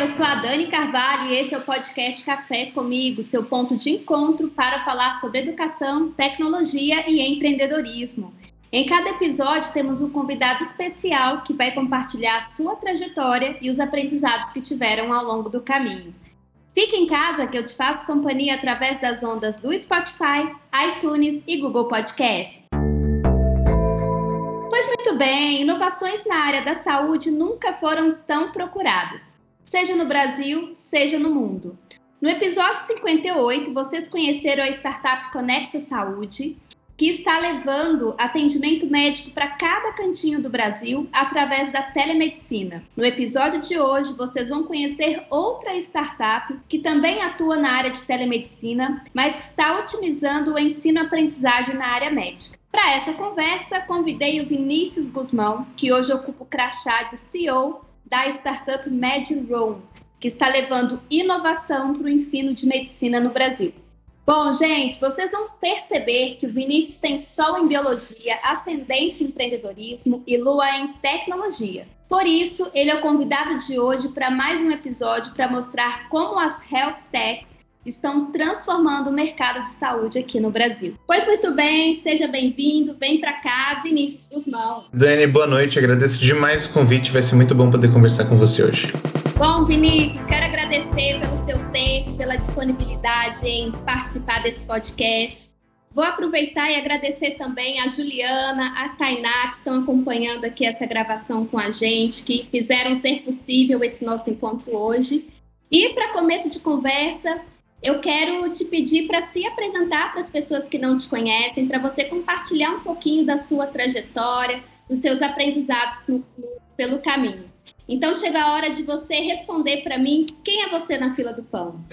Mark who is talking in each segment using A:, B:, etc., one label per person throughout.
A: Eu sou a Dani Carvalho e esse é o podcast Café Comigo, seu ponto de encontro para falar sobre educação, tecnologia e empreendedorismo. Em cada episódio temos um convidado especial que vai compartilhar a sua trajetória e os aprendizados que tiveram ao longo do caminho. Fique em casa que eu te faço companhia através das ondas do Spotify, iTunes e Google Podcasts. Pois muito bem, inovações na área da saúde nunca foram tão procuradas seja no Brasil, seja no mundo. No episódio 58, vocês conheceram a startup Conexa Saúde, que está levando atendimento médico para cada cantinho do Brasil através da telemedicina. No episódio de hoje, vocês vão conhecer outra startup que também atua na área de telemedicina, mas que está otimizando o ensino-aprendizagem na área médica. Para essa conversa, convidei o Vinícius Guzmão, que hoje ocupa o crachá de CEO da startup MedRoom, que está levando inovação para o ensino de medicina no Brasil. Bom, gente, vocês vão perceber que o Vinícius tem sol em biologia, ascendente em empreendedorismo e lua em tecnologia. Por isso, ele é o convidado de hoje para mais um episódio para mostrar como as health techs estão transformando o mercado de saúde aqui no Brasil. Pois muito bem, seja bem-vindo, vem para cá, Vinícius Guzmão.
B: Dani, boa noite, agradeço demais o convite, vai ser muito bom poder conversar com você hoje.
A: Bom, Vinícius, quero agradecer pelo seu tempo, pela disponibilidade em participar desse podcast. Vou aproveitar e agradecer também a Juliana, a Tainá, que estão acompanhando aqui essa gravação com a gente, que fizeram ser possível esse nosso encontro hoje. E para começo de conversa, eu quero te pedir para se apresentar para as pessoas que não te conhecem, para você compartilhar um pouquinho da sua trajetória, dos seus aprendizados no, no, pelo caminho. Então chega a hora de você responder para mim quem é você na fila do pão.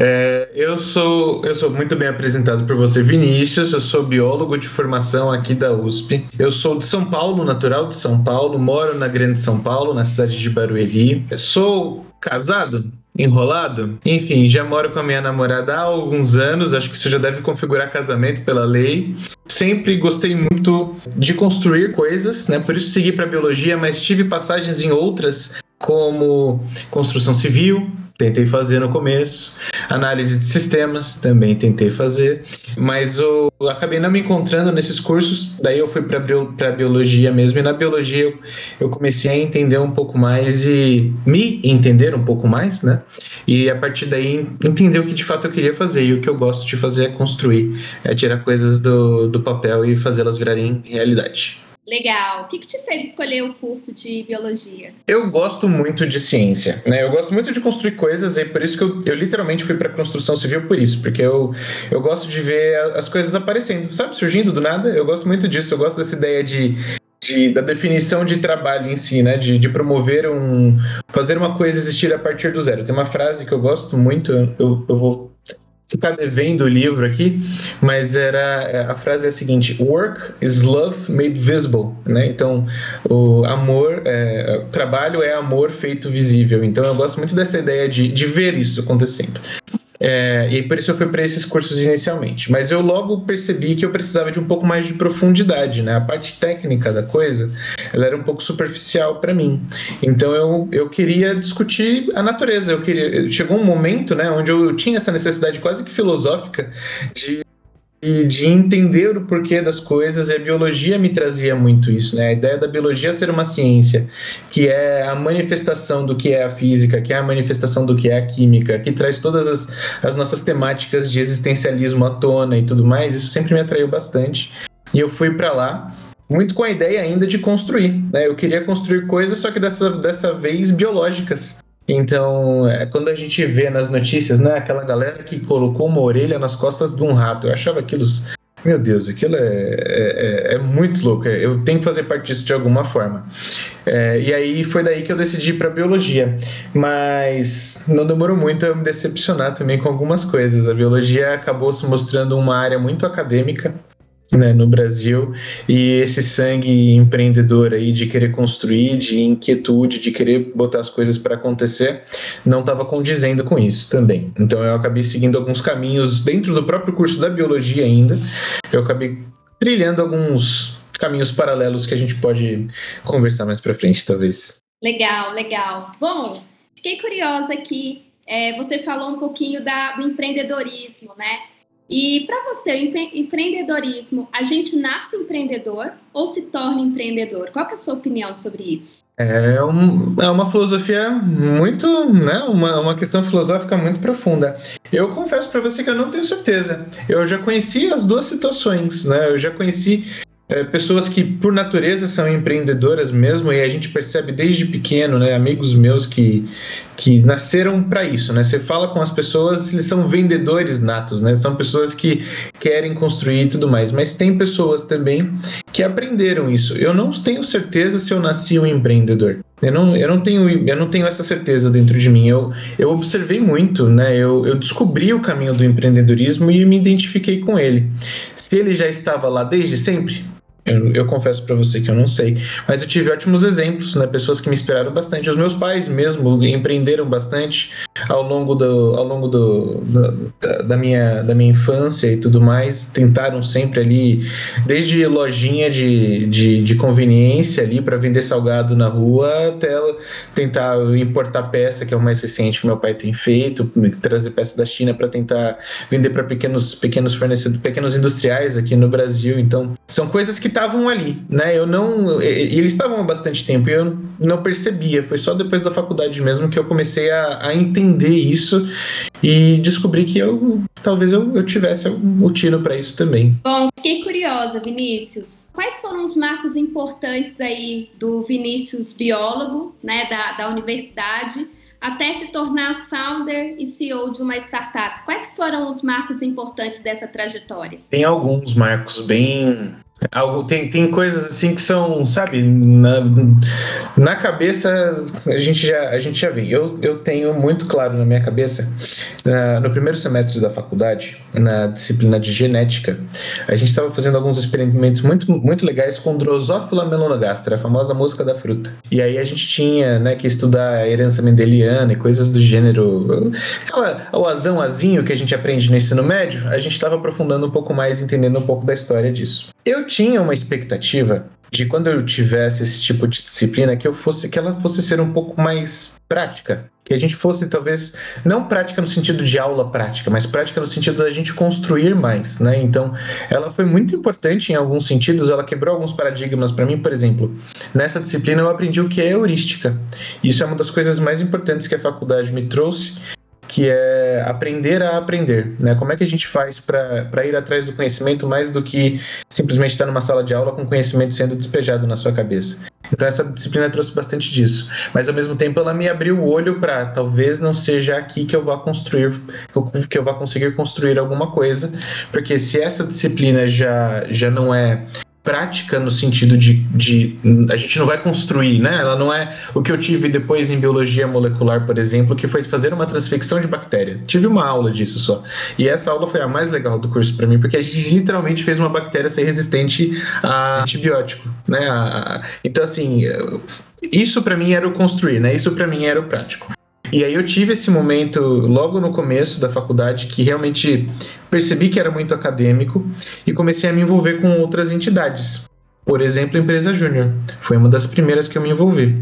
B: É, eu sou eu sou muito bem apresentado por você, Vinícius. Eu sou biólogo de formação aqui da USP. Eu sou de São Paulo, natural de São Paulo. Moro na Grande São Paulo, na cidade de Barueri. Sou casado, enrolado. Enfim, já moro com a minha namorada há alguns anos, acho que isso já deve configurar casamento pela lei. Sempre gostei muito de construir coisas, né? Por isso segui para biologia, mas tive passagens em outras como construção civil, tentei fazer no começo. Análise de sistemas, também tentei fazer. Mas eu acabei não me encontrando nesses cursos. Daí eu fui para a biologia mesmo. E na biologia eu, eu comecei a entender um pouco mais e me entender um pouco mais, né? E a partir daí entender o que de fato eu queria fazer. E o que eu gosto de fazer é construir, é tirar coisas do, do papel e fazê-las virarem realidade.
A: Legal. O que, que, te fez escolher o curso de biologia?
B: Eu gosto muito de ciência, né? Eu gosto muito de construir coisas e por isso que eu, eu literalmente fui para construção civil por isso, porque eu, eu gosto de ver as coisas aparecendo, sabe, surgindo do nada. Eu gosto muito disso. Eu gosto dessa ideia de de, da definição de trabalho em si, né? De, de, promover um. fazer uma coisa existir a partir do zero. Tem uma frase que eu gosto muito, eu, eu vou ficar devendo o livro aqui, mas era é, a frase é a seguinte: Work is love made visible, né? Então, o amor, é, trabalho é amor feito visível. Então, eu gosto muito dessa ideia de, de ver isso acontecendo. É, e por isso eu fui para esses cursos inicialmente. Mas eu logo percebi que eu precisava de um pouco mais de profundidade, né? A parte técnica da coisa, ela era um pouco superficial para mim. Então eu, eu queria discutir a natureza. Eu queria, chegou um momento, né, onde eu tinha essa necessidade quase que filosófica de de entender o porquê das coisas, e a biologia me trazia muito isso, né? A ideia da biologia ser uma ciência, que é a manifestação do que é a física, que é a manifestação do que é a química, que traz todas as, as nossas temáticas de existencialismo à tona e tudo mais, isso sempre me atraiu bastante. E eu fui para lá muito com a ideia ainda de construir, né? Eu queria construir coisas, só que dessa, dessa vez biológicas. Então, é, quando a gente vê nas notícias, né, aquela galera que colocou uma orelha nas costas de um rato, eu achava aquilo. Meu Deus, aquilo é, é, é, é muito louco. Eu tenho que fazer parte disso de alguma forma. É, e aí foi daí que eu decidi ir para biologia. Mas não demorou muito a me decepcionar também com algumas coisas. A biologia acabou se mostrando uma área muito acadêmica né, no Brasil e esse sangue empreendedor aí de querer construir, de inquietude, de querer botar as coisas para acontecer, não estava condizendo com isso também. Então eu acabei seguindo alguns caminhos dentro do próprio curso da biologia ainda. Eu acabei trilhando alguns caminhos paralelos que a gente pode conversar mais para frente, talvez.
A: Legal, legal. Bom, Fiquei curiosa aqui, é, você falou um pouquinho da, do empreendedorismo, né? E para você, o empre empreendedorismo, a gente nasce empreendedor ou se torna empreendedor? Qual é a sua opinião sobre isso?
B: É, um, é uma filosofia muito, né, uma, uma questão filosófica muito profunda. Eu confesso para você que eu não tenho certeza. Eu já conheci as duas situações, né? Eu já conheci é, pessoas que por natureza são empreendedoras mesmo e a gente percebe desde pequeno, né, amigos meus que, que nasceram para isso, né? Você fala com as pessoas, eles são vendedores natos, né? São pessoas que querem construir e tudo mais, mas tem pessoas também que aprenderam isso. Eu não tenho certeza se eu nasci um empreendedor. Eu não, eu não, tenho, eu não tenho essa certeza dentro de mim. Eu, eu observei muito, né? Eu, eu descobri o caminho do empreendedorismo e me identifiquei com ele. Se ele já estava lá desde sempre, eu, eu confesso para você que eu não sei, mas eu tive ótimos exemplos, né? Pessoas que me inspiraram bastante. Os meus pais mesmo empreenderam bastante ao longo do, ao longo do, da, da, minha, da minha infância e tudo mais. Tentaram sempre ali, desde lojinha de, de, de conveniência ali para vender salgado na rua, até tentar importar peça, que é o mais recente que meu pai tem feito, trazer peça da China para tentar vender para pequenos, pequenos fornecedores, pequenos industriais aqui no Brasil. Então, são coisas que estavam ali, né? Eu não. E eles estavam há bastante tempo e eu não percebia. Foi só depois da faculdade mesmo que eu comecei a, a entender isso e descobri que eu talvez eu, eu tivesse o tiro para isso também.
A: Bom, fiquei curiosa, Vinícius. Quais foram os marcos importantes aí do Vinícius biólogo, né, da, da universidade? até se tornar founder e CEO de uma startup. Quais foram os marcos importantes dessa trajetória?
B: Tem alguns marcos bem Algo, tem, tem coisas assim que são, sabe, na, na cabeça a gente já, a gente já vê. Eu, eu tenho muito claro na minha cabeça, na, no primeiro semestre da faculdade, na disciplina de genética, a gente estava fazendo alguns experimentos muito, muito legais com Drosophila melanogaster, a famosa mosca da fruta. E aí a gente tinha né, que estudar a herança mendeliana e coisas do gênero. Aquela, o azão azinho que a gente aprende no ensino médio, a gente estava aprofundando um pouco mais, entendendo um pouco da história disso. Eu tinha uma expectativa de quando eu tivesse esse tipo de disciplina que eu fosse que ela fosse ser um pouco mais prática, que a gente fosse talvez não prática no sentido de aula prática, mas prática no sentido da gente construir mais, né? Então, ela foi muito importante em alguns sentidos, ela quebrou alguns paradigmas para mim, por exemplo. Nessa disciplina eu aprendi o que é heurística. Isso é uma das coisas mais importantes que a faculdade me trouxe que é aprender a aprender, né? Como é que a gente faz para ir atrás do conhecimento mais do que simplesmente estar numa sala de aula com conhecimento sendo despejado na sua cabeça? Então essa disciplina trouxe bastante disso, mas ao mesmo tempo ela me abriu o olho para talvez não seja aqui que eu vá construir, que eu vá conseguir construir alguma coisa, porque se essa disciplina já já não é prática no sentido de, de a gente não vai construir, né? Ela não é o que eu tive depois em biologia molecular, por exemplo, que foi fazer uma transfecção de bactéria. Tive uma aula disso só. E essa aula foi a mais legal do curso para mim, porque a gente literalmente fez uma bactéria ser resistente a antibiótico, né? Então assim, isso para mim era o construir, né? Isso para mim era o prático. E aí eu tive esse momento logo no começo da faculdade que realmente percebi que era muito acadêmico e comecei a me envolver com outras entidades. Por exemplo, a empresa Júnior. Foi uma das primeiras que eu me envolvi.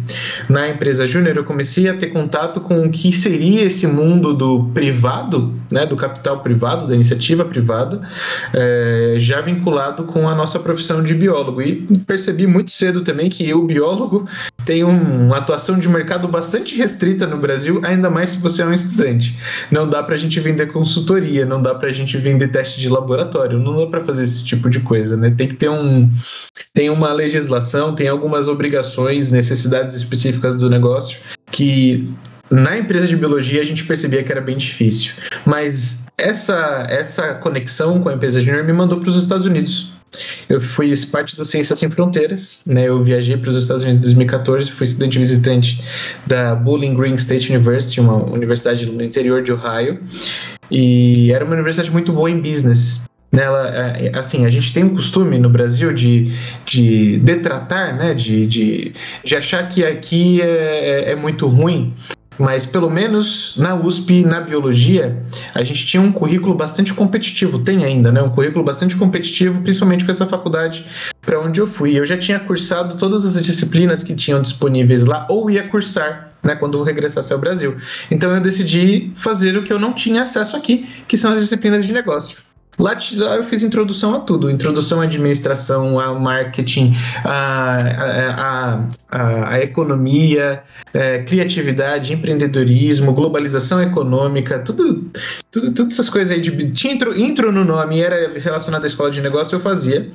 B: Na empresa Júnior, eu comecei a ter contato com o que seria esse mundo do privado, né, do capital privado, da iniciativa privada, é, já vinculado com a nossa profissão de biólogo. E percebi muito cedo também que o biólogo tem um, uma atuação de mercado bastante restrita no Brasil, ainda mais se você é um estudante. Não dá para a gente vender consultoria, não dá para a gente vender teste de laboratório, não dá para fazer esse tipo de coisa, né? Tem que ter um tem uma legislação, tem algumas obrigações, necessidades específicas do negócio que na empresa de biologia a gente percebia que era bem difícil. Mas essa, essa conexão com a empresa júnior me mandou para os Estados Unidos. Eu fui parte do Ciências Sem Fronteiras, né? Eu viajei para os Estados Unidos em 2014, fui estudante visitante da Bowling Green State University, uma universidade no interior de Ohio, e era uma universidade muito boa em business nela é, é, assim a gente tem um costume no Brasil de, de detratar né? De, de, de achar que aqui é, é, é muito ruim mas pelo menos na USP, na biologia, a gente tinha um currículo bastante competitivo, tem ainda, né? Um currículo bastante competitivo, principalmente com essa faculdade para onde eu fui. Eu já tinha cursado todas as disciplinas que tinham disponíveis lá, ou ia cursar, né, quando eu regressasse ao Brasil. Então eu decidi fazer o que eu não tinha acesso aqui, que são as disciplinas de negócio. Lá, eu fiz introdução a tudo, introdução à administração, ao marketing, à, à, economia, é, criatividade, empreendedorismo, globalização econômica, tudo, tudo, todas essas coisas aí de tinha intro, intro no nome, era relacionado à escola de negócio, eu fazia.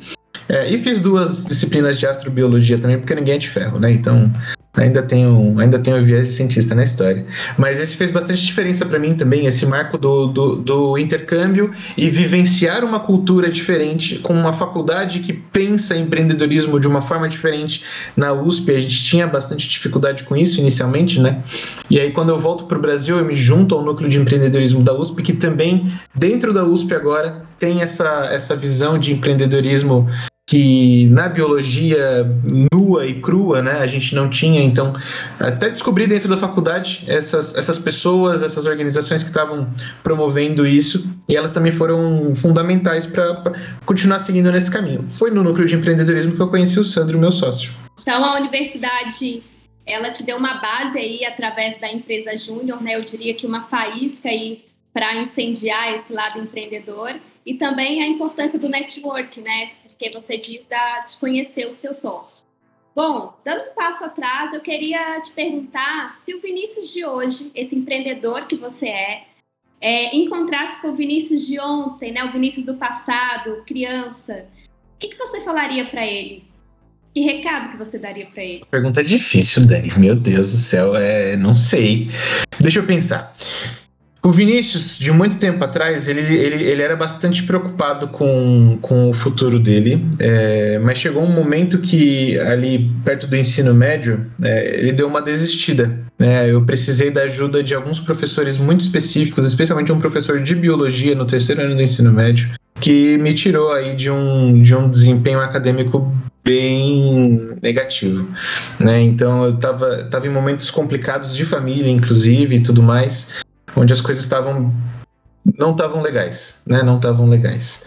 B: É, e fiz duas disciplinas de astrobiologia também, porque ninguém é de ferro, né? Então ainda tenho, ainda tenho viés de cientista na história. Mas esse fez bastante diferença para mim também, esse marco do, do, do, intercâmbio e vivenciar uma cultura diferente, com uma faculdade que pensa em empreendedorismo de uma forma diferente na USP. A gente tinha bastante dificuldade com isso inicialmente, né? E aí, quando eu volto para o Brasil, eu me junto ao núcleo de empreendedorismo da USP, que também, dentro da USP agora, tem essa, essa visão de empreendedorismo que na biologia nua e crua, né, a gente não tinha, então até descobri dentro da faculdade essas, essas pessoas, essas organizações que estavam promovendo isso e elas também foram fundamentais para continuar seguindo nesse caminho. Foi no núcleo de empreendedorismo que eu conheci o Sandro, meu sócio.
A: Então a universidade ela te deu uma base aí através da empresa Júnior, né? Eu diria que uma faísca aí para incendiar esse lado empreendedor e também a importância do network, né? Porque você diz da, de conhecer o seu sócio. Bom, dando um passo atrás, eu queria te perguntar se o Vinícius de hoje, esse empreendedor que você é, é encontrasse com o Vinícius de ontem, né, o Vinícius do passado, criança, o que, que você falaria para ele? Que recado que você daria para ele?
B: Pergunta difícil, Dani. Meu Deus do céu, é, não sei. Deixa eu pensar. O Vinícius, de muito tempo atrás, ele, ele, ele era bastante preocupado com, com o futuro dele, é, mas chegou um momento que, ali perto do ensino médio, é, ele deu uma desistida. Né? Eu precisei da ajuda de alguns professores muito específicos, especialmente um professor de biologia no terceiro ano do ensino médio, que me tirou aí de um, de um desempenho acadêmico bem negativo, né? Então eu estava tava em momentos complicados de família, inclusive, e tudo mais, onde as coisas estavam não estavam legais, né? Não estavam legais.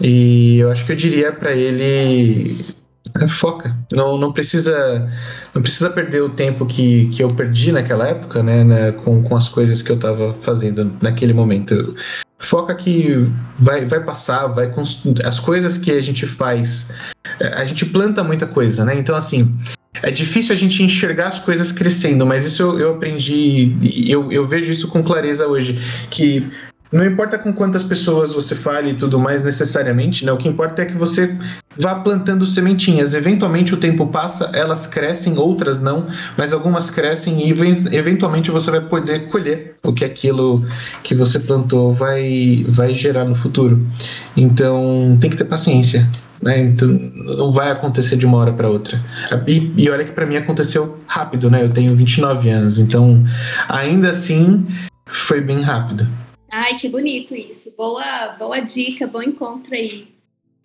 B: E eu acho que eu diria para ele é, foca, não, não precisa não precisa perder o tempo que, que eu perdi naquela época, né, né com, com as coisas que eu estava fazendo naquele momento. Foca que vai, vai passar, vai as coisas que a gente faz, é, a gente planta muita coisa, né? Então assim, é difícil a gente enxergar as coisas crescendo, mas isso eu, eu aprendi, eu, eu vejo isso com clareza hoje, que não importa com quantas pessoas você fale e tudo mais necessariamente, né? O que importa é que você vá plantando sementinhas. Eventualmente o tempo passa, elas crescem, outras não, mas algumas crescem e eventualmente você vai poder colher o que aquilo que você plantou vai, vai gerar no futuro. Então tem que ter paciência. Né? Então não vai acontecer de uma hora para outra. E, e olha que para mim aconteceu rápido, né? Eu tenho 29 anos, então ainda assim foi bem rápido.
A: Ai, que bonito isso. Boa, boa dica, bom encontro aí.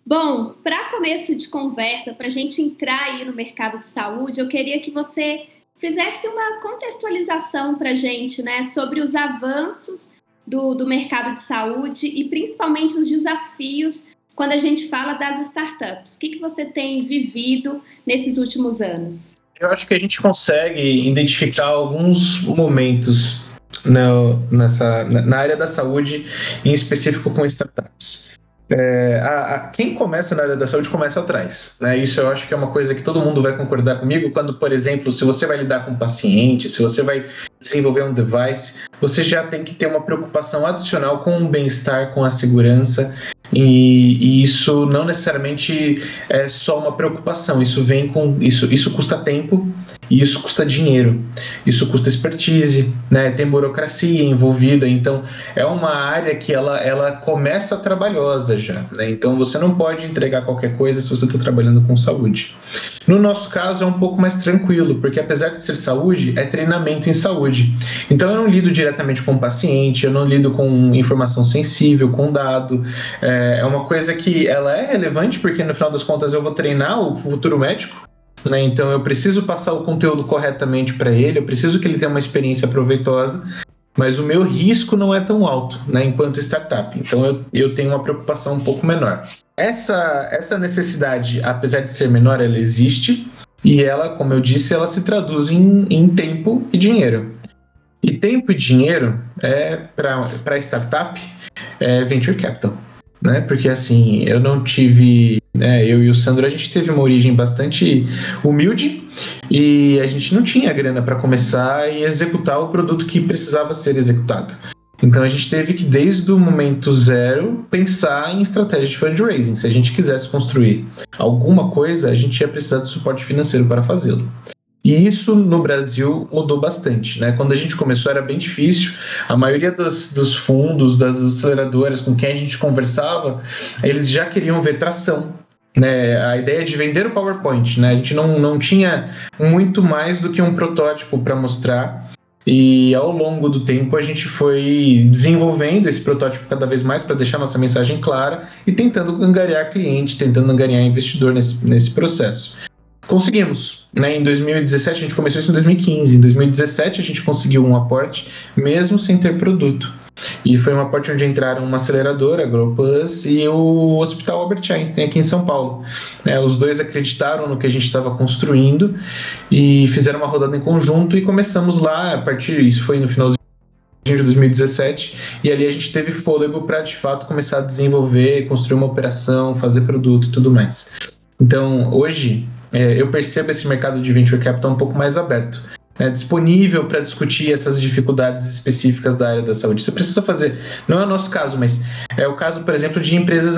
A: Bom, para começo de conversa, para a gente entrar aí no mercado de saúde, eu queria que você fizesse uma contextualização para a gente, né, sobre os avanços do, do mercado de saúde e principalmente os desafios quando a gente fala das startups? O que, que você tem vivido nesses últimos anos?
B: Eu acho que a gente consegue identificar alguns momentos no, nessa, na área da saúde, em específico com startups. É, a, a, quem começa na área da saúde começa atrás. Né? Isso eu acho que é uma coisa que todo mundo vai concordar comigo quando, por exemplo, se você vai lidar com um paciente, se você vai desenvolver um device, você já tem que ter uma preocupação adicional com o bem-estar, com a segurança. E, e, isso não necessariamente é só uma preocupação, isso vem com isso, isso custa tempo e isso custa dinheiro, isso custa expertise, né? Tem burocracia envolvida, então é uma área que ela, ela começa trabalhosa já, né? Então você não pode entregar qualquer coisa se você está trabalhando com saúde. No nosso caso é um pouco mais tranquilo, porque apesar de ser saúde, é treinamento em saúde. Então eu não lido diretamente com o paciente, eu não lido com informação sensível, com dado. É, é uma coisa que ela é relevante, porque no final das contas eu vou treinar o futuro médico, Né? Então eu preciso passar o conteúdo corretamente para ele, eu preciso que ele tenha uma experiência proveitosa, mas o meu risco não é tão alto, né, enquanto startup. Então eu, eu tenho uma preocupação um pouco menor. Essa, essa necessidade, apesar de ser menor, ela existe e ela, como eu disse, ela se traduz em, em tempo e dinheiro. E tempo e dinheiro é para startup é venture capital, né? Porque assim, eu não tive, né, eu e o Sandro a gente teve uma origem bastante humilde e a gente não tinha grana para começar e executar o produto que precisava ser executado. Então a gente teve que, desde o momento zero, pensar em estratégia de fundraising. Se a gente quisesse construir alguma coisa, a gente ia precisar de suporte financeiro para fazê-lo. E isso no Brasil mudou bastante. Né? Quando a gente começou era bem difícil. A maioria dos, dos fundos, das aceleradoras com quem a gente conversava, eles já queriam ver tração. Né, a ideia de vender o PowerPoint, né? A gente não, não tinha muito mais do que um protótipo para mostrar. E ao longo do tempo a gente foi desenvolvendo esse protótipo cada vez mais para deixar nossa mensagem clara e tentando angariar cliente, tentando angariar investidor nesse, nesse processo. Conseguimos. Né? Em 2017, a gente começou isso em 2015. Em 2017, a gente conseguiu um aporte, mesmo sem ter produto. E foi um aporte onde entraram uma aceleradora, a GrowPlus, e o Hospital Albert Einstein, aqui em São Paulo. É, os dois acreditaram no que a gente estava construindo e fizeram uma rodada em conjunto e começamos lá, a partir, isso foi no finalzinho de 2017, e ali a gente teve fôlego para de fato começar a desenvolver, construir uma operação, fazer produto e tudo mais. Então, hoje, é, eu percebo esse mercado de venture capital um pouco mais aberto. É, disponível para discutir essas dificuldades específicas da área da saúde. Você precisa fazer, não é o nosso caso, mas é o caso, por exemplo, de empresas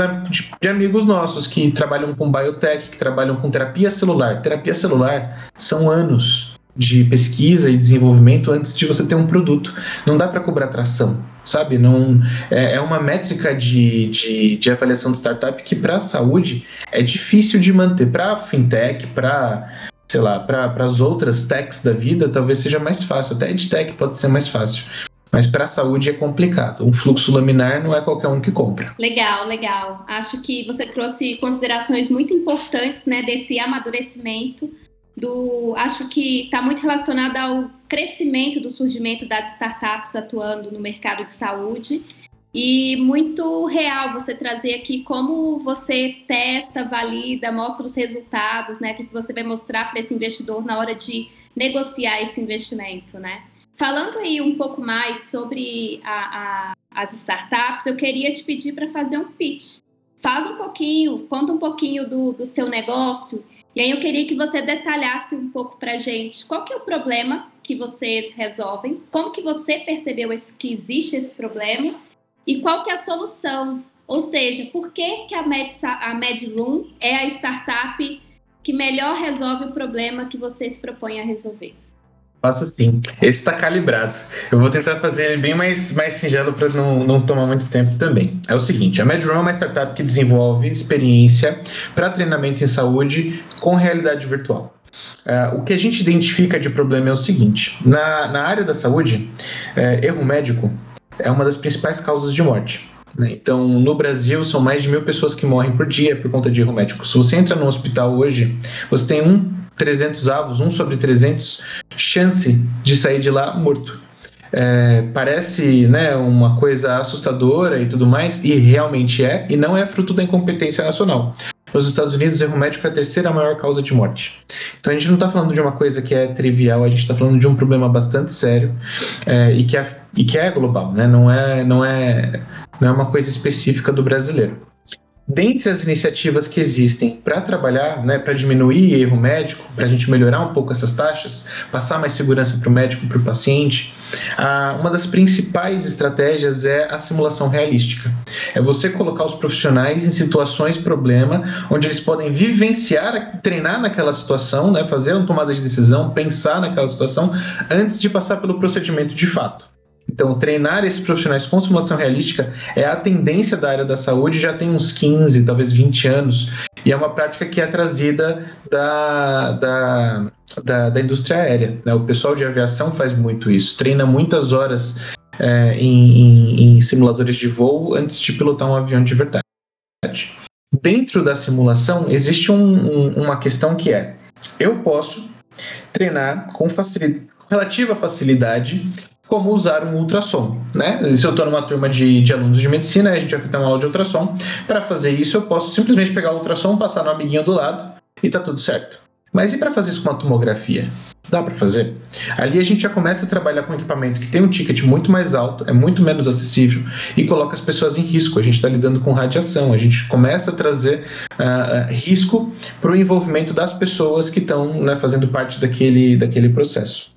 B: de amigos nossos que trabalham com biotech, que trabalham com terapia celular. Terapia celular são anos de pesquisa e desenvolvimento antes de você ter um produto. Não dá para cobrar tração, sabe? Não é, é uma métrica de, de, de, avaliação de startup que para a saúde é difícil de manter. Para fintech, para sei lá, para as outras techs da vida, talvez seja mais fácil. Até EdTech pode ser mais fácil. Mas para a saúde é complicado. Um fluxo laminar não é qualquer um que compra.
A: Legal, legal. Acho que você trouxe considerações muito importantes, né, desse amadurecimento do, acho que está muito relacionado ao crescimento do surgimento das startups atuando no mercado de saúde e muito real você trazer aqui como você testa, valida, mostra os resultados, né, que você vai mostrar para esse investidor na hora de negociar esse investimento, né? Falando aí um pouco mais sobre a, a, as startups, eu queria te pedir para fazer um pitch. Faz um pouquinho, conta um pouquinho do, do seu negócio e aí eu queria que você detalhasse um pouco para gente qual que é o problema que vocês resolvem, como que você percebeu esse, que existe esse problema e qual que é a solução. Ou seja, por que, que a, Med, a MedRoom é a startup que melhor resolve o problema que vocês propõem a resolver?
B: Faço sim. Esse está calibrado. Eu vou tentar fazer ele bem mais, mais singelo para não, não tomar muito tempo também. É o seguinte: a MedRun é uma startup que desenvolve experiência para treinamento em saúde com realidade virtual. Uh, o que a gente identifica de problema é o seguinte: na, na área da saúde, uh, erro médico é uma das principais causas de morte. Né? Então, no Brasil, são mais de mil pessoas que morrem por dia por conta de erro médico. Se você entra no hospital hoje, você tem um 300 avos, 1 sobre 300, chance de sair de lá morto. É, parece né, uma coisa assustadora e tudo mais, e realmente é, e não é fruto da incompetência nacional. Nos Estados Unidos, erro médico é a terceira maior causa de morte. Então a gente não está falando de uma coisa que é trivial, a gente está falando de um problema bastante sério é, e, que é, e que é global, né? não, é, não, é, não é uma coisa específica do brasileiro dentre as iniciativas que existem para trabalhar, né, para diminuir erro médico, para a gente melhorar um pouco essas taxas, passar mais segurança para o médico, para o paciente, uma das principais estratégias é a simulação realística. É você colocar os profissionais em situações problema, onde eles podem vivenciar, treinar naquela situação, né, fazer uma tomada de decisão, pensar naquela situação, antes de passar pelo procedimento de fato. Então, treinar esses profissionais com simulação realística é a tendência da área da saúde já tem uns 15, talvez 20 anos, e é uma prática que é trazida da, da, da, da indústria aérea. Né? O pessoal de aviação faz muito isso, treina muitas horas é, em, em, em simuladores de voo antes de pilotar um avião de verdade. Dentro da simulação, existe um, um, uma questão que é eu posso treinar com facilidade, relativa facilidade como usar um ultrassom, né? Se eu estou numa turma de, de, alunos de medicina, a gente vai ter uma aula de ultrassom. Para fazer isso, eu posso simplesmente pegar o ultrassom, passar no amiguinho do lado e tá tudo certo. Mas e para fazer isso com a tomografia? Dá para fazer. Ali a gente já começa a trabalhar com equipamento que tem um ticket muito mais alto, é muito menos acessível e coloca as pessoas em risco. A gente está lidando com radiação, a gente começa a trazer uh, risco para o envolvimento das pessoas que estão né, fazendo parte daquele, daquele processo.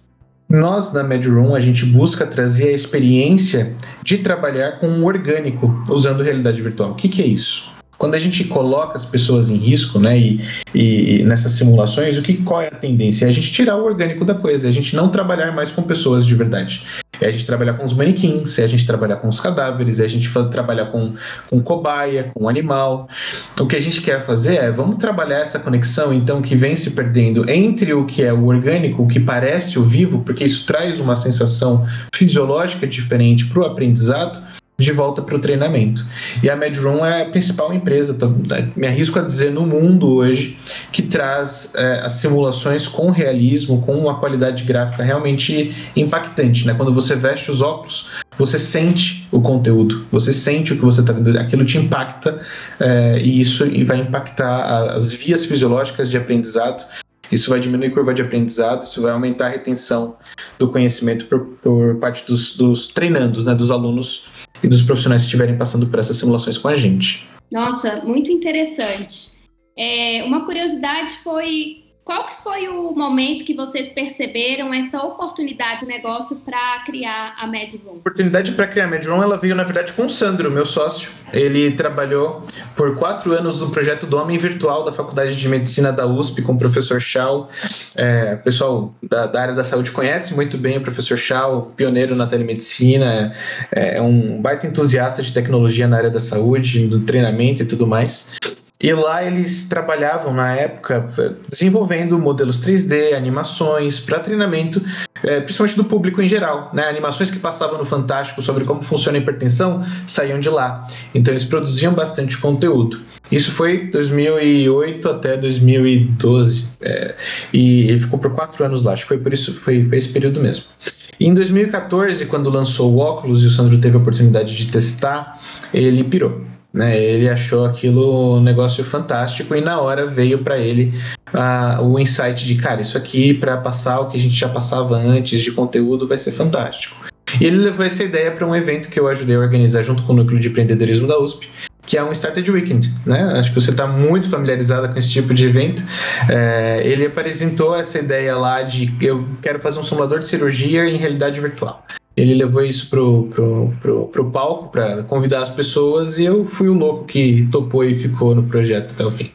B: Nós, na MedRoom, a gente busca trazer a experiência de trabalhar com um orgânico usando realidade virtual. O que, que é isso? Quando a gente coloca as pessoas em risco, né, e, e, nessas simulações, o que qual é a tendência? É a gente tirar o orgânico da coisa, é a gente não trabalhar mais com pessoas de verdade. É a gente trabalhar com os manequins, é a gente trabalhar com os cadáveres, é a gente trabalhar com, com cobaia, com animal. O que a gente quer fazer é, vamos trabalhar essa conexão, então, que vem se perdendo entre o que é o orgânico, o que parece o vivo, porque isso traz uma sensação fisiológica diferente para o aprendizado, de volta para o treinamento. E a MedRoom é a principal empresa, tá, me arrisco a dizer, no mundo hoje, que traz é, as simulações com realismo, com uma qualidade gráfica realmente impactante. Né? Quando você veste os óculos, você sente o conteúdo, você sente o que você está vendo, aquilo te impacta é, e isso vai impactar as vias fisiológicas de aprendizado isso vai diminuir curva de aprendizado, isso vai aumentar a retenção do conhecimento por, por parte dos, dos treinandos, né, dos alunos e dos profissionais que estiverem passando por essas simulações com a gente.
A: Nossa, muito interessante. É, uma curiosidade foi qual que foi o momento que vocês perceberam essa oportunidade de negócio para criar a MedRoom? A
B: oportunidade para criar a MedRoom, ela veio, na verdade, com o Sandro, meu sócio. Ele trabalhou por quatro anos no projeto do Homem Virtual da Faculdade de Medicina da USP com o professor Chau. É, pessoal da, da, área da saúde conhece muito bem o professor Chau, pioneiro na telemedicina, é, é um baita entusiasta de tecnologia na área da saúde, do treinamento e tudo mais. E lá eles trabalhavam na época desenvolvendo modelos 3D, animações para treinamento, é, principalmente do público em geral. Né? Animações que passavam no Fantástico sobre como funciona a hipertensão saíam de lá. Então eles produziam bastante conteúdo. Isso foi 2008 até 2012 é, e ele ficou por quatro anos lá. Acho que foi por isso, foi, foi esse período mesmo. E em 2014, quando lançou o óculos e o Sandro teve a oportunidade de testar, ele pirou. Né? Ele achou aquilo um negócio fantástico e na hora veio para ele o insight de, cara, isso aqui para passar o que a gente já passava antes de conteúdo vai ser fantástico. E ele levou essa ideia para um evento que eu ajudei a organizar junto com o Núcleo de Empreendedorismo da USP, que é um Started Weekend, né? Acho que você está muito familiarizada com esse tipo de evento. É, ele apresentou essa ideia lá de eu quero fazer um simulador de cirurgia em realidade virtual ele levou isso pro, pro, pro, pro palco para convidar as pessoas e eu fui o louco que topou e ficou no projeto até o fim.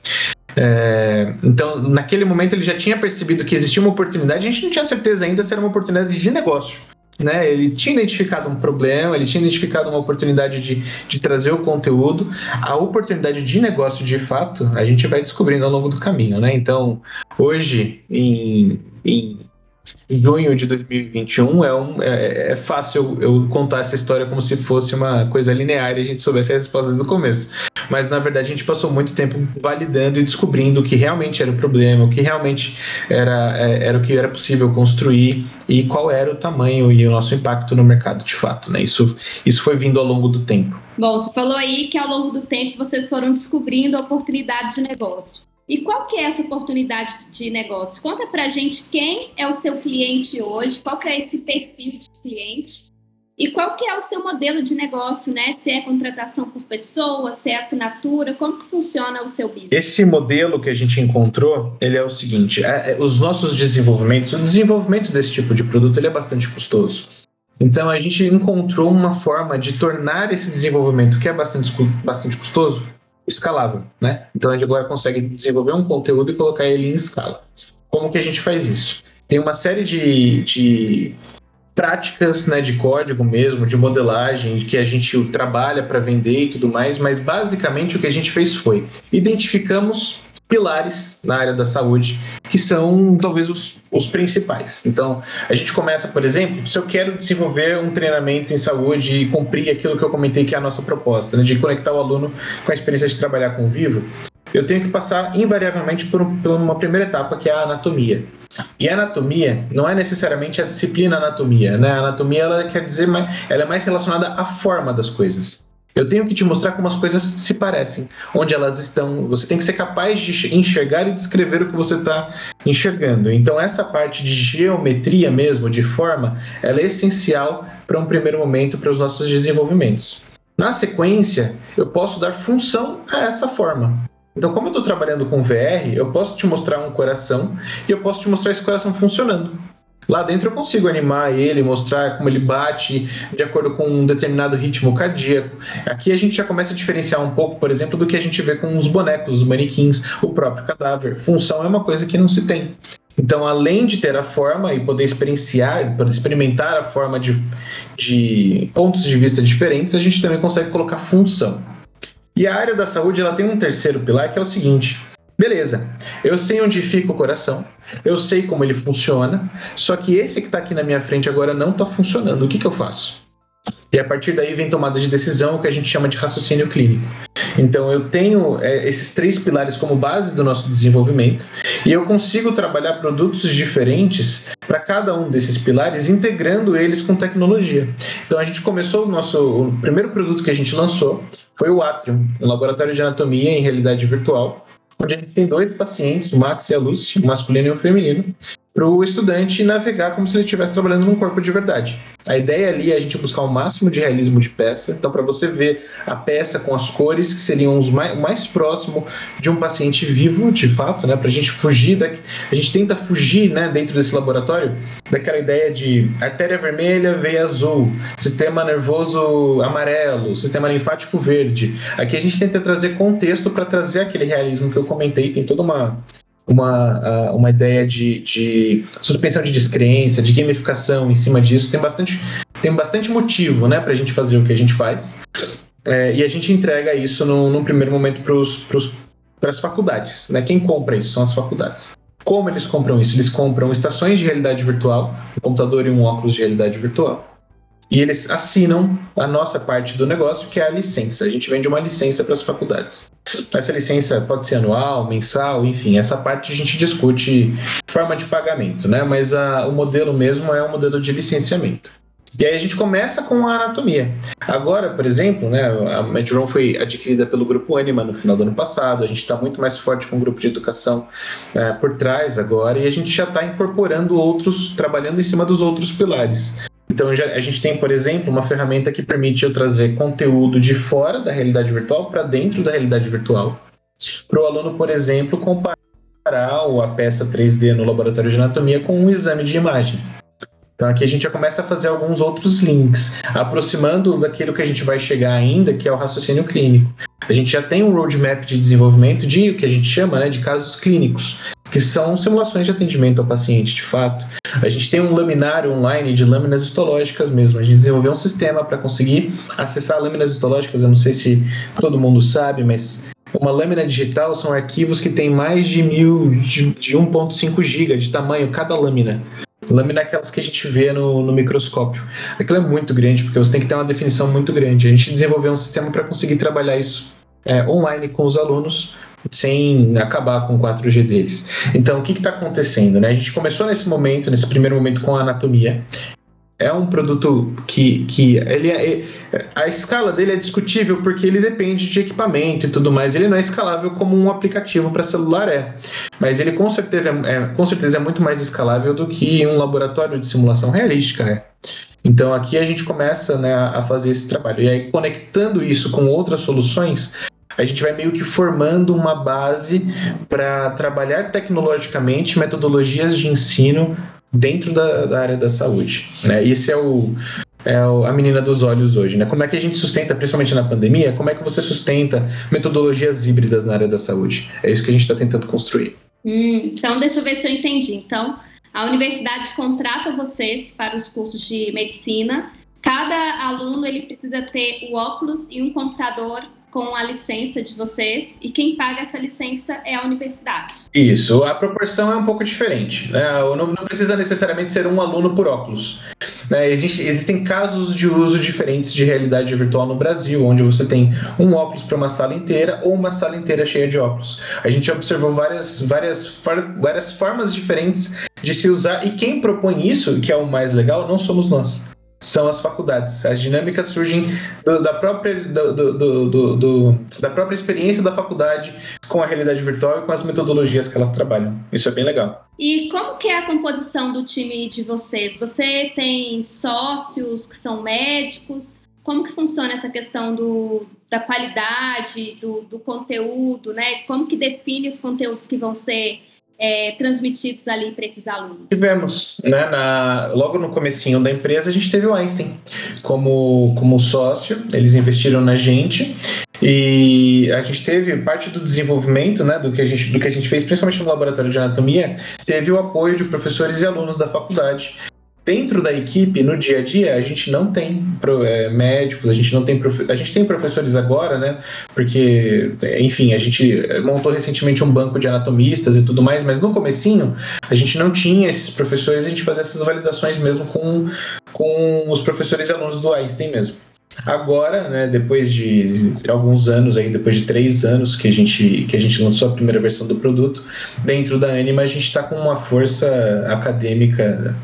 B: É, então, naquele momento, ele já tinha percebido que existia uma oportunidade, a gente não tinha certeza ainda se era uma oportunidade de negócio. Né? Ele tinha identificado um problema, ele tinha identificado uma oportunidade de, de trazer o conteúdo. A oportunidade de negócio, de fato, a gente vai descobrindo ao longo do caminho. Né? Então, hoje, em, em junho de 2021, é, um, é, é fácil eu, contar essa história como se fosse uma coisa linear e a gente soubesse a resposta desde o começo. Mas, na verdade, a gente passou muito tempo validando e descobrindo o que realmente era o problema, o que realmente era, é, era o que era possível construir e qual era o tamanho e o nosso impacto no mercado de fato. Né? Isso, isso foi vindo ao longo do tempo.
A: Bom, você falou aí que ao longo do tempo vocês foram descobrindo a oportunidade de negócio. E qual que é essa oportunidade de negócio? Conta pra gente quem é o seu cliente hoje, qual que é esse perfil de cliente e qual que é o seu modelo de negócio, né? Se é contratação por pessoa, se é assinatura, como que funciona o seu business?
B: Esse modelo que a gente encontrou, ele é o seguinte, é, é, os nossos desenvolvimentos, o desenvolvimento desse tipo de produto, ele é bastante custoso. Então a gente encontrou uma forma de tornar esse desenvolvimento, que é bastante, bastante custoso, escalável, né? Então a gente agora consegue desenvolver um conteúdo e colocar ele em escala. Como que a gente faz isso? Tem uma série de, de práticas né, de código mesmo, de modelagem, que a gente trabalha para vender e tudo mais, mas basicamente o que a gente fez foi identificamos pilares na área da saúde, que são talvez os, os principais. Então, a gente começa, por exemplo, se eu quero desenvolver um treinamento em saúde e cumprir aquilo que eu comentei que é a nossa proposta, né, de conectar o aluno com a experiência de trabalhar com o vivo, eu tenho que passar invariavelmente por, por uma primeira etapa, que é a anatomia. E a anatomia não é necessariamente a disciplina anatomia, né? A anatomia ela quer dizer, ela é mais relacionada à forma das coisas. Eu tenho que te mostrar como as coisas se parecem, onde elas estão. Você tem que ser capaz de enxergar e descrever o que você está enxergando. Então, essa parte de geometria mesmo, de forma, ela é essencial para um primeiro momento para os nossos desenvolvimentos. Na sequência, eu posso dar função a essa forma. Então, como eu estou trabalhando com VR, eu posso te mostrar um coração e eu posso te mostrar esse coração funcionando. Lá dentro eu consigo animar ele, mostrar como ele bate de acordo com um determinado ritmo cardíaco. Aqui a gente já começa a diferenciar um pouco, por exemplo, do que a gente vê com os bonecos, os manequins, o próprio cadáver. Função é uma coisa que não se tem. Então, além de ter a forma e poder experienciar, poder experimentar a forma de, de pontos de vista diferentes, a gente também consegue colocar função. E a área da saúde ela tem um terceiro pilar que é o seguinte: Beleza, eu sei onde fica o coração, eu sei como ele funciona, só que esse que está aqui na minha frente agora não está funcionando. O que, que eu faço? E a partir daí vem tomada de decisão, o que a gente chama de raciocínio clínico. Então eu tenho é, esses três pilares como base do nosso desenvolvimento e eu consigo trabalhar produtos diferentes para cada um desses pilares, integrando eles com tecnologia. Então a gente começou o nosso o primeiro produto que a gente lançou foi o Atrium, um laboratório de anatomia em realidade virtual, onde a gente tem dois pacientes, o Max e a Lucy, masculino e um feminino, para o estudante navegar como se ele estivesse trabalhando num corpo de verdade. A ideia ali é a gente buscar o máximo de realismo de peça. Então, para você ver a peça com as cores que seriam os mais, mais próximo de um paciente vivo, de fato, né? Para a gente fugir da, a gente tenta fugir, né? Dentro desse laboratório daquela ideia de artéria vermelha, veia azul, sistema nervoso amarelo, sistema linfático verde. Aqui a gente tenta trazer contexto para trazer aquele realismo que eu comentei. Tem toda uma uma, uma ideia de, de suspensão de descrença, de gamificação em cima disso. Tem bastante, tem bastante motivo né, para a gente fazer o que a gente faz. É, e a gente entrega isso no, num primeiro momento para as faculdades. Né? Quem compra isso são as faculdades. Como eles compram isso? Eles compram estações de realidade virtual, um computador e um óculos de realidade virtual e eles assinam a nossa parte do negócio, que é a licença. A gente vende uma licença para as faculdades. Essa licença pode ser anual, mensal, enfim, essa parte a gente discute forma de pagamento, né? Mas a, o modelo mesmo é o modelo de licenciamento. E aí a gente começa com a anatomia. Agora, por exemplo, né, a Medron foi adquirida pelo grupo Anima no final do ano passado. A gente está muito mais forte com o grupo de educação é, por trás agora e a gente já está incorporando outros, trabalhando em cima dos outros pilares. Então já, a gente tem, por exemplo, uma ferramenta que permite eu trazer conteúdo de fora da realidade virtual para dentro da realidade virtual. Para o aluno, por exemplo, comparar a peça 3D no laboratório de anatomia com um exame de imagem. Então aqui a gente já começa a fazer alguns outros links, aproximando daquilo que a gente vai chegar ainda, que é o raciocínio clínico. A gente já tem um roadmap de desenvolvimento de o que a gente chama né, de casos clínicos que são simulações de atendimento ao paciente, de fato. A gente tem um laminário online de lâminas histológicas mesmo. A gente desenvolveu um sistema para conseguir acessar lâminas histológicas. Eu não sei se todo mundo sabe, mas uma lâmina digital são arquivos que têm mais de mil, de, de 1.5 GB de tamanho cada lâmina. Lâmina é aquelas que a gente vê no, no, microscópio. Aquilo é muito grande, porque você tem que ter uma definição muito grande. A gente desenvolveu um sistema para conseguir trabalhar isso é, online com os alunos, sem acabar com o 4G deles. Então, o que está acontecendo? Né? A gente começou nesse momento, nesse primeiro momento, com a anatomia. É um produto que, que ele é, a escala dele é discutível porque ele depende de equipamento e tudo mais. Ele não é escalável como um aplicativo para celular é, mas ele com certeza é, com certeza é muito mais escalável do que um laboratório de simulação realística é. Então aqui a gente começa né, a fazer esse trabalho. E aí, conectando isso com outras soluções, a gente vai meio que formando uma base para trabalhar tecnologicamente metodologias de ensino dentro da, da área da saúde. Né? Esse é o, é a menina dos olhos hoje, né? Como é que a gente sustenta, principalmente na pandemia, como é que você sustenta metodologias híbridas na área da saúde? É isso que a gente está tentando construir.
A: Hum, então, deixa eu ver se eu entendi. Então, a universidade contrata vocês para os cursos de medicina. Cada aluno ele precisa ter o óculos e um computador com a licença de vocês e quem paga essa licença é a universidade.
B: Isso, a proporção é um pouco diferente. Né? Não, não precisa necessariamente ser um aluno por óculos. Né? Existe, existem casos de uso diferentes de realidade virtual no Brasil, onde você tem um óculos para uma sala inteira ou uma sala inteira cheia de óculos. A gente observou várias, várias, várias formas diferentes de se usar e quem propõe isso, que é o mais legal, não somos nós são as faculdades. As dinâmicas surgem do, da, própria, do, do, da própria experiência da faculdade com a realidade virtual e com as metodologias que elas trabalham. Isso é bem legal.
A: E como que é a composição do time de vocês? Você tem sócios que são médicos? Como que funciona essa questão do, da qualidade, do, do conteúdo, né? Como que define os conteúdos que vão ser é, transmitidos ali para esses alunos?
B: Tivemos, né? Na, logo no comecinho da empresa, a gente teve o Einstein como, como sócio, eles investiram na gente e a gente teve parte do desenvolvimento, né, do que a gente, do que a gente fez, principalmente no laboratório de anatomia, teve o apoio de professores e alunos da faculdade dentro da equipe, no dia a dia, a gente não tem é, médicos, a gente não tem a gente tem professores agora, né? Porque, enfim, a gente montou recentemente um banco de anatomistas e tudo mais, mas no comecinho a gente não tinha esses professores, a gente fazia essas validações mesmo com, com os professores e alunos do Einstein mesmo. Agora, né, depois de alguns anos aí, depois de três anos que a gente que a gente lançou a primeira versão do produto, dentro da Anima a gente está com uma força acadêmica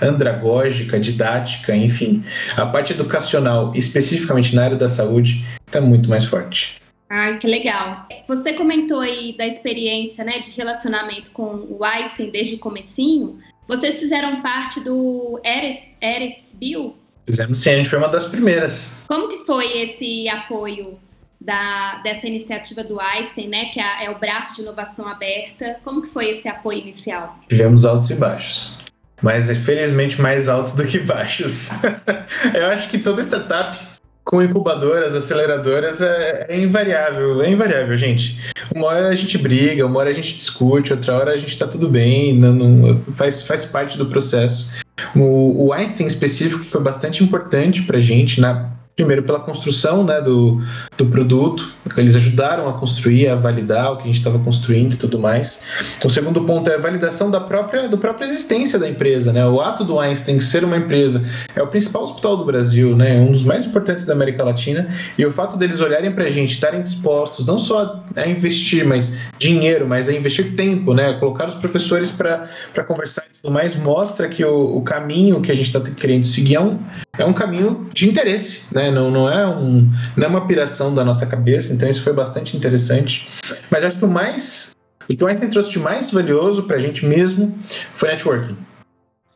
B: andragógica, didática, enfim, a parte educacional, especificamente na área da saúde, está muito mais forte.
A: Ai, que legal. Você comentou aí da experiência, né, de relacionamento com o Einstein desde o comecinho. Vocês fizeram parte do Eretz Bill?
B: Fizemos sim, a gente foi uma das primeiras.
A: Como que foi esse apoio da, dessa iniciativa do Einstein, né, que é, é o braço de inovação aberta? Como que foi esse apoio inicial?
B: Tivemos altos e baixos mas felizmente mais altos do que baixos. eu acho que toda startup com incubadoras, aceleradoras é, é, invariável, é invariável, gente. Uma hora a gente briga, uma hora a gente discute, outra hora a gente tá tudo bem, não, não faz, faz parte do processo. O, o Einstein específico foi bastante importante pra gente na Primeiro, pela construção né, do, do produto, eles ajudaram a construir, a validar o que a gente estava construindo e tudo mais. Então, o segundo ponto é a validação da própria, da própria existência da empresa. Né? O ato do Einstein ser uma empresa é o principal hospital do Brasil, né? um dos mais importantes da América Latina, e o fato deles olharem para a gente, estarem dispostos não só a investir mais dinheiro, mas a investir tempo, né? colocar os professores para conversar e tudo mais, mostra que o, o caminho que a gente está querendo seguir é um, é um caminho de interesse. Né? Não, não, é um, não é uma piração da nossa cabeça, então isso foi bastante interessante. Mas acho que o mais. O que o Einstein trouxe de mais valioso para a gente mesmo foi networking.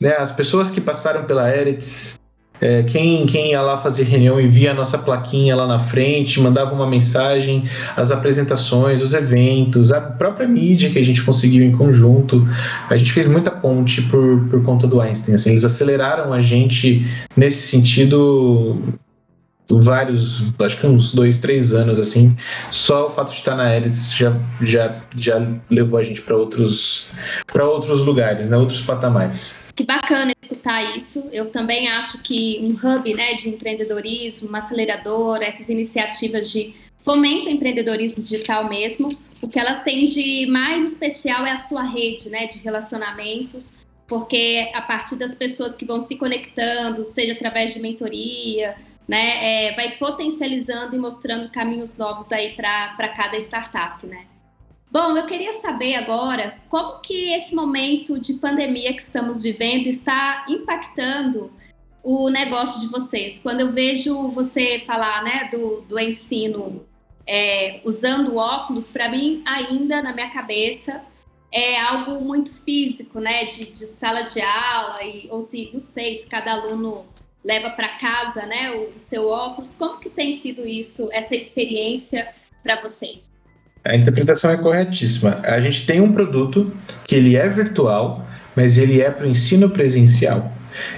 B: Né? As pessoas que passaram pela Eretz, é, quem, quem ia lá fazer reunião e via a nossa plaquinha lá na frente, mandava uma mensagem, as apresentações, os eventos, a própria mídia que a gente conseguiu em conjunto. A gente fez muita ponte por, por conta do Einstein. Assim, eles aceleraram a gente nesse sentido vários, acho que uns dois, três anos, assim, só o fato de estar na Hélice já, já, já levou a gente para outros, para outros lugares, né, outros patamares.
A: Que bacana escutar isso. Eu também acho que um hub né, de empreendedorismo, uma aceleradora, essas iniciativas de fomento empreendedorismo digital mesmo, o que elas têm de mais especial é a sua rede né, de relacionamentos, porque a partir das pessoas que vão se conectando, seja através de mentoria, né, é, vai potencializando e mostrando caminhos novos aí para cada startup, né? Bom, eu queria saber agora como que esse momento de pandemia que estamos vivendo está impactando o negócio de vocês. Quando eu vejo você falar né, do, do ensino é, usando óculos, para mim ainda na minha cabeça é algo muito físico, né? De, de sala de aula, e, ou se não sei se cada aluno leva para casa, né, o seu óculos. Como que tem sido isso, essa experiência para vocês?
B: A interpretação é corretíssima. A gente tem um produto que ele é virtual, mas ele é para o ensino presencial.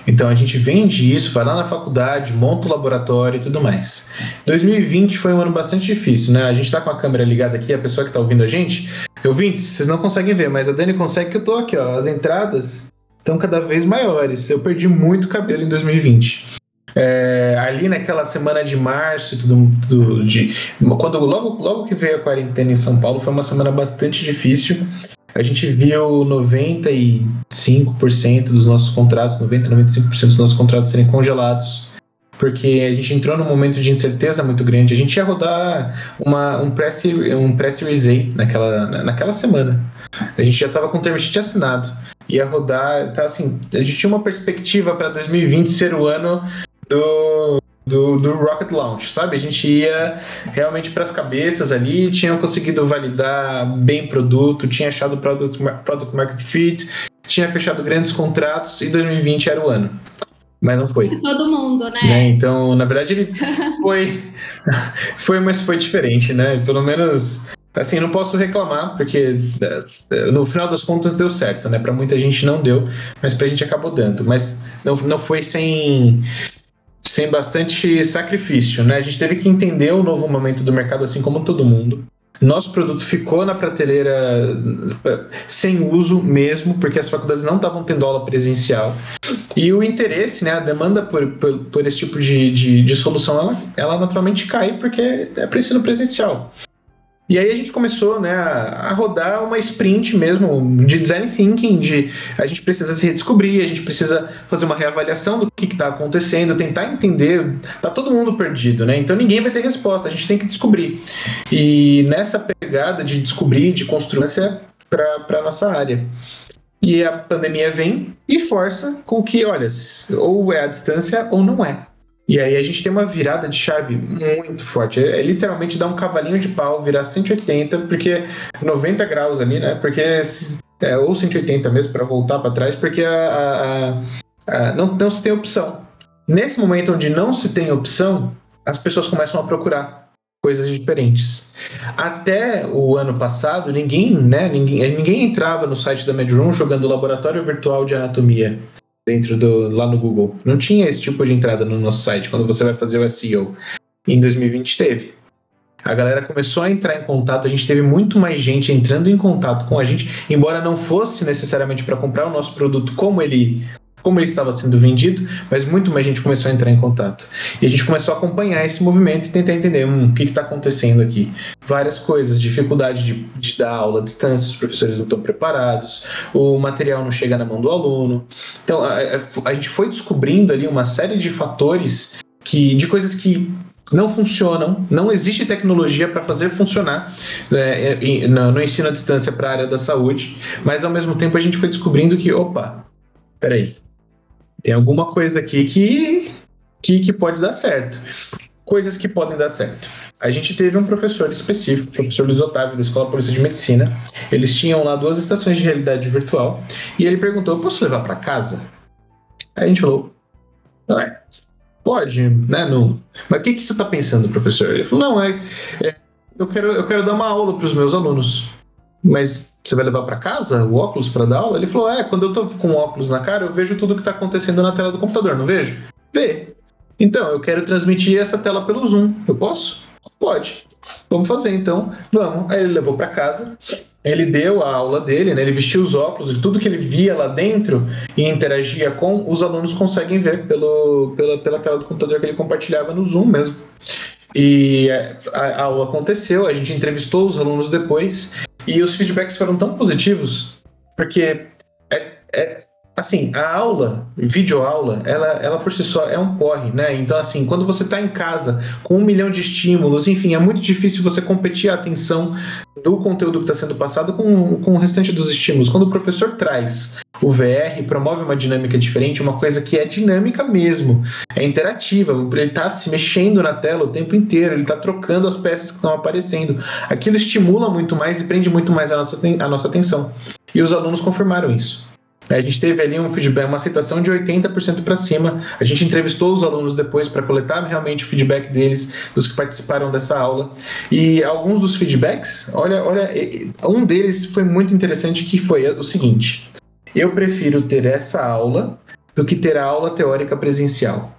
B: Então a gente vende isso, vai lá na faculdade, monta o laboratório e tudo mais. 2020 foi um ano bastante difícil, né? A gente está com a câmera ligada aqui, a pessoa que está ouvindo a gente. Ouvintes, vocês não conseguem ver, mas a Dani consegue que eu tô aqui, ó. As entradas estão cada vez maiores. Eu perdi muito cabelo em 2020. É, ali naquela semana de março e tudo, tudo de, quando logo, logo que veio a quarentena em São Paulo, foi uma semana bastante difícil. A gente viu 95% dos nossos contratos, 90, 95% dos nossos contratos serem congelados porque a gente entrou num momento de incerteza muito grande. A gente ia rodar uma, um press um press release naquela, naquela semana. A gente já estava com o term sheet assinado. Ia rodar, tá assim, a gente tinha uma perspectiva para 2020 ser o ano do, do, do, Rocket Launch, sabe? A gente ia realmente para as cabeças ali, tinha conseguido validar bem produto, tinha achado product, product market fit, tinha fechado grandes contratos e 2020 era o ano mas não foi.
A: Todo mundo, né?
B: né? Então, na verdade, ele foi, foi, mas foi diferente, né? Pelo menos, assim, não posso reclamar, porque é, no final das contas deu certo, né? Para muita gente não deu, mas para a gente acabou dando. Mas não, não foi sem sem bastante sacrifício, né? A gente teve que entender o novo momento do mercado, assim como todo mundo. Nosso produto ficou na prateleira sem uso mesmo, porque as faculdades não estavam tendo aula presencial. E o interesse, né, a demanda por, por, por esse tipo de, de, de solução, ela, ela, naturalmente cai porque é para ensino presencial. E aí a gente começou né, a rodar uma sprint mesmo de design thinking, de a gente precisa se redescobrir, a gente precisa fazer uma reavaliação do que está acontecendo, tentar entender. Tá todo mundo perdido, né? Então ninguém vai ter resposta, a gente tem que descobrir. E nessa pegada de descobrir, de construir para a nossa área. E a pandemia vem e força com que, olha, ou é a distância ou não é. E aí a gente tem uma virada de chave muito forte. É, é, literalmente dar um cavalinho de pau, virar 180, porque 90 graus ali, né? Porque é, ou 180 mesmo para voltar para trás, porque a, a, a, não, não se tem opção. Nesse momento onde não se tem opção, as pessoas começam a procurar coisas diferentes. Até o ano passado, ninguém, né, ninguém, ninguém entrava no site da MedRoom jogando laboratório virtual de anatomia dentro do lá no Google. Não tinha esse tipo de entrada no nosso site quando você vai fazer o SEO. Em 2020 teve. A galera começou a entrar em contato, a gente teve muito mais gente entrando em contato com a gente, embora não fosse necessariamente para comprar o nosso produto como ele como ele estava sendo vendido, mas muito mais gente começou a entrar em contato. E a gente começou a acompanhar esse movimento e tentar entender hum, o que está acontecendo aqui. Várias coisas, dificuldade de, de, dar aula à distância, os professores não estão preparados, o material não chega na mão do aluno. Então, a, a, gente foi descobrindo ali uma série de fatores que, de coisas que não funcionam, não existe tecnologia para fazer funcionar é, no, no ensino à distância para a área da saúde, mas ao mesmo tempo a gente foi descobrindo que, opa, peraí, tem alguma coisa aqui que, que, que pode dar certo. Coisas que podem dar certo. A gente teve um professor específico, o professor Luiz Otávio, da Escola Polícia de Medicina. Eles tinham lá duas estações de realidade virtual. E ele perguntou: posso levar para casa? Aí a gente falou: é, pode, né? Não. Mas o que, que você está pensando, professor? Ele falou: não, é, é eu, quero, eu quero dar uma aula para os meus alunos mas você vai levar para casa o óculos para dar aula? Ele falou: é, quando eu tô com óculos na cara, eu vejo tudo que tá acontecendo na tela do computador, não vejo? Vê. Então, eu quero transmitir essa tela pelo Zoom. Eu posso? Pode. Vamos fazer então. Vamos. Aí ele levou para casa. Ele deu a aula dele, né? ele vestiu os óculos e tudo que ele via lá dentro e interagia com, os alunos conseguem ver pelo, pela, pela tela do computador que ele compartilhava no Zoom mesmo. E a, a aula aconteceu, a gente entrevistou os alunos depois e os feedbacks foram tão positivos, porque é, é assim, a aula, videoaula, ela, ela por si só é um porre, né? Então, assim, quando você está em casa com um milhão de estímulos, enfim, é muito difícil você competir a atenção do conteúdo que está sendo passado com, com o restante dos estímulos. Quando o professor traz o VR, promove uma dinâmica diferente, uma coisa que é dinâmica mesmo, é interativa, ele está se mexendo na tela o tempo inteiro, ele está trocando as peças que estão aparecendo. Aquilo estimula muito mais e prende muito mais a nossa, a nossa atenção. E os alunos confirmaram isso. A gente teve ali um feedback, uma aceitação de 80% para cima. A gente entrevistou os alunos depois para coletar realmente o feedback deles, dos que participaram dessa aula. E alguns dos feedbacks, olha, olha, um deles foi muito interessante que foi o seguinte: eu prefiro ter essa aula do que ter a aula teórica presencial.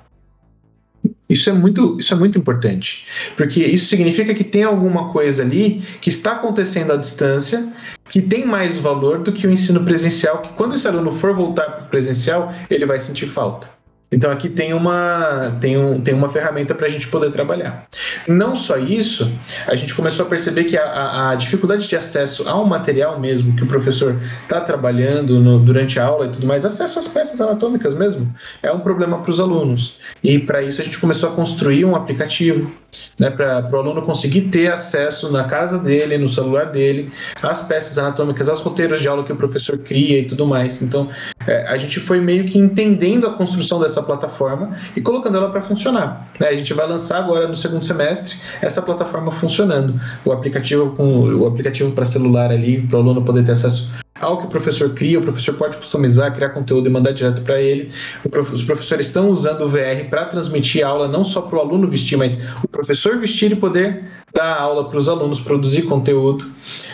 B: Isso é muito, isso é muito importante, porque isso significa que tem alguma coisa ali que está acontecendo à distância, que tem mais valor do que o ensino presencial, que quando esse aluno for voltar para o presencial, ele vai sentir falta. Então aqui tem uma, tem um, tem uma ferramenta para a gente poder trabalhar. Não só isso, a gente começou a perceber que a, a dificuldade de acesso ao material mesmo que o professor está trabalhando no, durante a aula e tudo mais, acesso às peças anatômicas mesmo, é um problema para os alunos. E para isso a gente começou a construir um aplicativo né, para o aluno conseguir ter acesso na casa dele, no celular dele, às peças anatômicas, aos roteiros de aula que o professor cria e tudo mais. Então, é, a gente foi meio que entendendo a construção dessa plataforma e colocando ela para funcionar. Né? A gente vai lançar agora no segundo semestre essa plataforma funcionando, o aplicativo com o aplicativo para celular ali, para o aluno poder ter acesso ao que o professor cria, o professor pode customizar, criar conteúdo e mandar direto para ele. Os professores estão usando o VR para transmitir aula não só para o aluno vestir, mas o professor vestir e poder dar aula para os alunos, produzir conteúdo.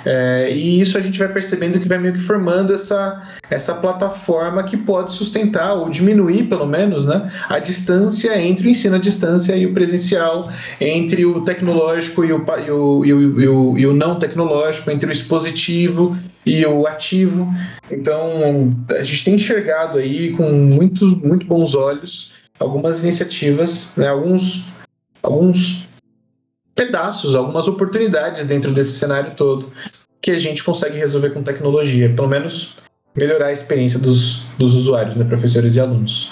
B: É, e isso a gente vai percebendo que vai meio que formando essa, essa plataforma que pode sustentar ou diminuir, pelo menos, né, a distância entre o ensino à distância e o presencial, entre o tecnológico e o, e o, e o, e o, e o não tecnológico, entre o expositivo e o ativo. Então, a gente tem enxergado aí com muitos, muito bons olhos algumas iniciativas, né, alguns, alguns pedaços, algumas oportunidades dentro desse cenário todo que a gente consegue resolver com tecnologia, pelo menos melhorar a experiência dos, dos usuários, né, professores e alunos.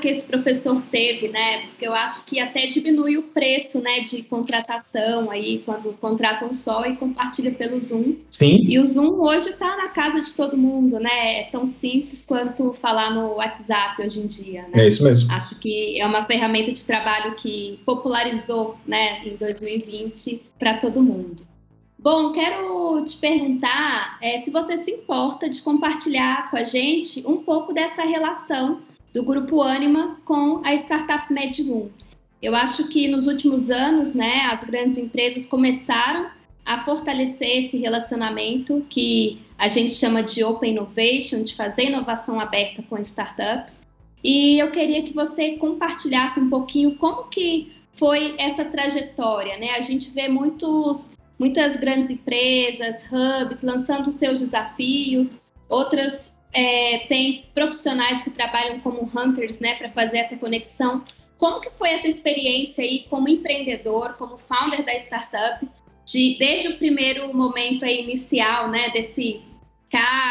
A: Que esse professor teve, né? Porque eu acho que até diminui o preço, né, de contratação aí quando contratam só e compartilha pelo Zoom.
B: Sim.
A: E o Zoom hoje está na casa de todo mundo, né? É tão simples quanto falar no WhatsApp hoje em dia, né?
B: É isso mesmo.
A: Acho que é uma ferramenta de trabalho que popularizou, né, em 2020 para todo mundo. Bom, quero te perguntar é, se você se importa de compartilhar com a gente um pouco dessa relação do grupo Anima com a startup MedRoom. Eu acho que nos últimos anos, né, as grandes empresas começaram a fortalecer esse relacionamento que a gente chama de Open Innovation, de fazer inovação aberta com startups. E eu queria que você compartilhasse um pouquinho como que foi essa trajetória, né? A gente vê muitos, muitas grandes empresas, hubs lançando seus desafios, outras é, tem profissionais que trabalham como hunters, né, para fazer essa conexão. Como que foi essa experiência aí como empreendedor, como founder da startup, de, desde o primeiro momento aí inicial, né, desse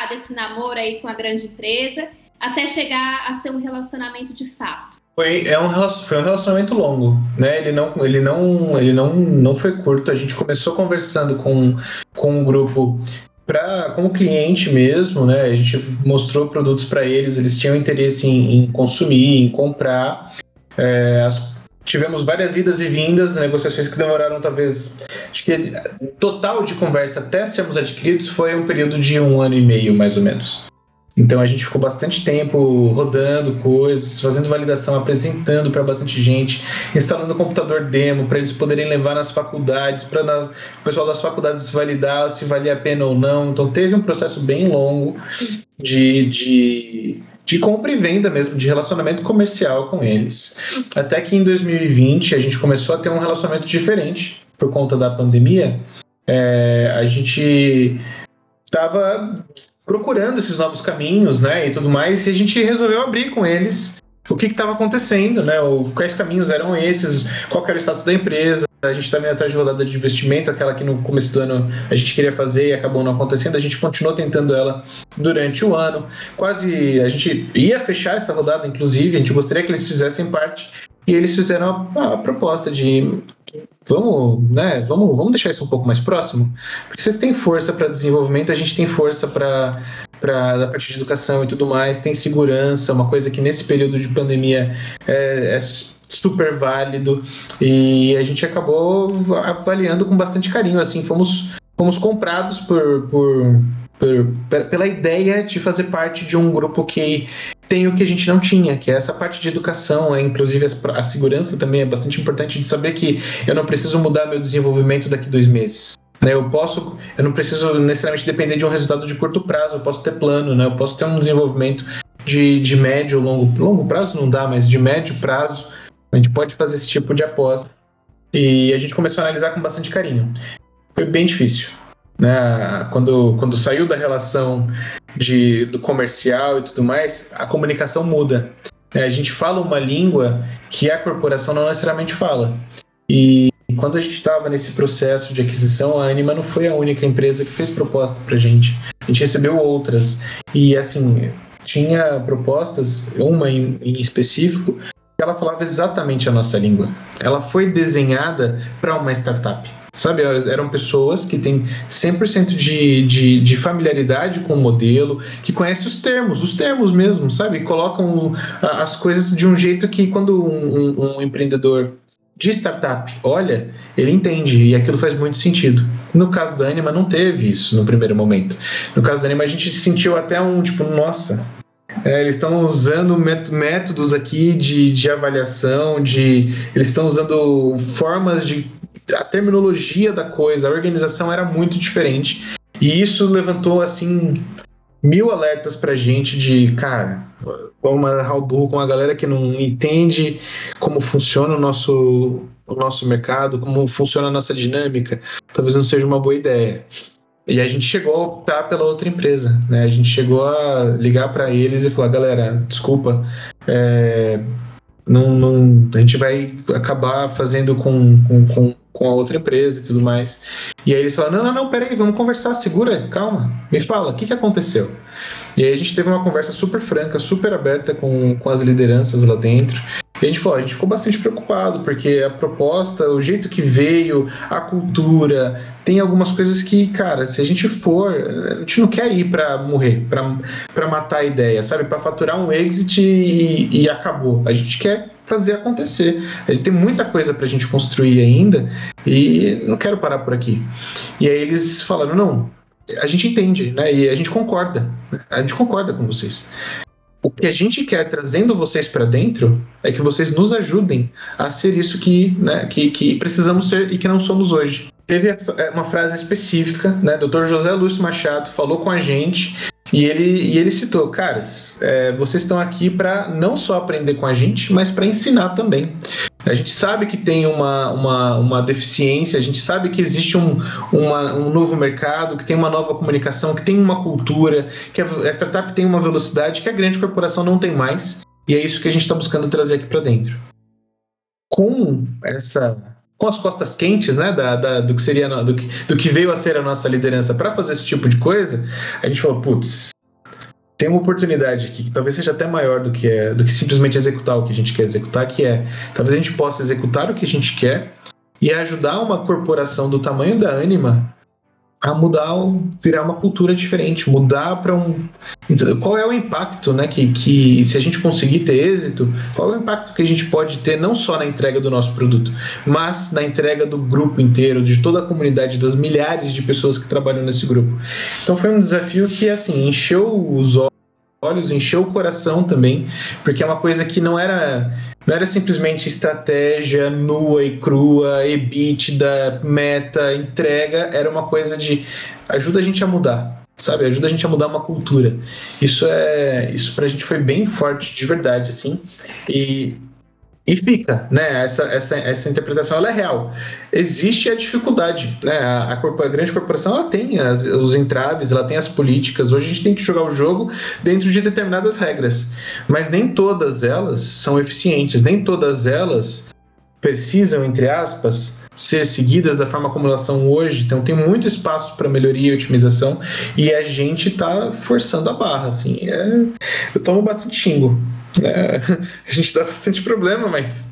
A: desse namoro aí com a grande empresa, até chegar a ser um relacionamento de fato?
B: Foi, é um, foi um relacionamento longo, né? Ele não, ele não, ele não, não foi curto. A gente começou conversando com, com um grupo para como cliente mesmo, né? A gente mostrou produtos para eles, eles tinham interesse em, em consumir, em comprar. É, as, tivemos várias idas e vindas, negociações que demoraram talvez, acho que total de conversa até sermos adquiridos foi um período de um ano e meio, mais ou menos. Então a gente ficou bastante tempo rodando coisas, fazendo validação, apresentando para bastante gente, instalando computador demo para eles poderem levar nas faculdades, para o pessoal das faculdades validar se valia a pena ou não. Então teve um processo bem longo de, de, de compra e venda mesmo, de relacionamento comercial com eles. Até que em 2020 a gente começou a ter um relacionamento diferente por conta da pandemia. É, a gente estava procurando esses novos caminhos, né, e tudo mais, e a gente resolveu abrir com eles o que estava acontecendo, né, o, quais caminhos eram esses, qual era o status da empresa. A gente também atrás de rodada de investimento, aquela que no começo do ano a gente queria fazer e acabou não acontecendo. A gente continuou tentando ela durante o ano. Quase a gente ia fechar essa rodada, inclusive, a gente gostaria que eles fizessem parte. E eles fizeram a, a proposta de vamos, né, vamos, vamos deixar isso um pouco mais próximo, porque vocês têm força para desenvolvimento, a gente tem força para para a parte de educação e tudo mais, tem segurança, uma coisa que nesse período de pandemia é, é super válido. E a gente acabou avaliando com bastante carinho, assim, fomos fomos comprados por, por por, pela ideia de fazer parte de um grupo que tem o que a gente não tinha, que é essa parte de educação, é, inclusive a, a segurança também é bastante importante de saber que eu não preciso mudar meu desenvolvimento daqui dois meses. Né? Eu posso, eu não preciso necessariamente depender de um resultado de curto prazo, eu posso ter plano, né? eu posso ter um desenvolvimento de, de médio, longo, longo prazo não dá, mas de médio prazo, a gente pode fazer esse tipo de aposta. E a gente começou a analisar com bastante carinho. Foi bem difícil né? Quando, quando saiu da relação de, do comercial e tudo mais, a comunicação muda. É, a gente fala uma língua que a corporação não necessariamente fala. E quando a gente estava nesse processo de aquisição, a Anima não foi a única empresa que fez proposta para a gente. A gente recebeu outras. E assim, tinha propostas, uma em, em específico, que ela falava exatamente a nossa língua. Ela foi desenhada para uma startup. Sabe, eram pessoas que têm 100% de, de, de familiaridade com o modelo, que conhecem os termos, os termos mesmo, sabe? Colocam as coisas de um jeito que quando um, um, um empreendedor de startup olha, ele entende e aquilo faz muito sentido. No caso da Anima, não teve isso no primeiro momento. No caso da Anima, a gente sentiu até um tipo, nossa, é, eles estão usando métodos aqui de, de avaliação, de eles estão usando formas de a terminologia da coisa, a organização era muito diferente. E isso levantou, assim, mil alertas pra gente de, cara, vamos amarrar o burro com a galera que não entende como funciona o nosso, o nosso mercado, como funciona a nossa dinâmica. Talvez não seja uma boa ideia. E a gente chegou a optar pela outra empresa, né? A gente chegou a ligar para eles e falar, galera, desculpa, é, não, não, a gente vai acabar fazendo com, com, com com a outra empresa e tudo mais. E aí eles falaram: não, não, não, peraí, vamos conversar, segura, calma, me fala, o que, que aconteceu? E aí a gente teve uma conversa super franca, super aberta com, com as lideranças lá dentro. E a gente falou, a gente ficou bastante preocupado, porque a proposta, o jeito que veio, a cultura, tem algumas coisas que, cara, se a gente for, a gente não quer ir para morrer, para matar a ideia, sabe? Para faturar um exit e, e acabou. A gente quer fazer acontecer. Ele tem muita coisa para a gente construir ainda e não quero parar por aqui. E aí eles falaram: não, a gente entende, né? E a gente concorda. A gente concorda com vocês. O que a gente quer trazendo vocês para dentro é que vocês nos ajudem a ser isso que, né, que, que precisamos ser e que não somos hoje. Teve é, uma frase específica, né? Dr. José Lúcio Machado falou com a gente e ele, e ele citou, caras, é, vocês estão aqui para não só aprender com a gente, mas para ensinar também. A gente sabe que tem uma, uma, uma deficiência, a gente sabe que existe um, uma, um novo mercado, que tem uma nova comunicação, que tem uma cultura, que a, a startup tem uma velocidade que a grande corporação não tem mais. E é isso que a gente está buscando trazer aqui para dentro. Com essa com as costas quentes, né, da, da, do que seria do que, do que veio a ser a nossa liderança para fazer esse tipo de coisa, a gente falou, putz, tem uma oportunidade aqui que talvez seja até maior do que é, do que simplesmente executar o que a gente quer executar, que é talvez a gente possa executar o que a gente quer e ajudar uma corporação do tamanho da Anima a mudar, virar uma cultura diferente, mudar para um. Qual é o impacto, né? Que, que se a gente conseguir ter êxito, qual é o impacto que a gente pode ter não só na entrega do nosso produto, mas na entrega do grupo inteiro, de toda a comunidade, das milhares de pessoas que trabalham nesse grupo. Então foi um desafio que assim encheu os olhos, encheu o coração também, porque é uma coisa que não era não era simplesmente estratégia nua e crua, EBITDA, meta, entrega, era uma coisa de ajuda a gente a mudar, sabe? Ajuda a gente a mudar uma cultura. Isso é, isso pra gente foi bem forte de verdade assim. E e fica, né? Essa, essa, essa interpretação ela é real. Existe a dificuldade, né? A, a, a grande corporação ela tem as, os entraves, ela tem as políticas. Hoje a gente tem que jogar o jogo dentro de determinadas regras, mas nem todas elas são eficientes, nem todas elas precisam, entre aspas, ser seguidas da forma como elas são hoje. Então tem muito espaço para melhoria e otimização e a gente está forçando a barra, assim. É... Eu tomo bastante xingo é, a gente dá bastante problema, mas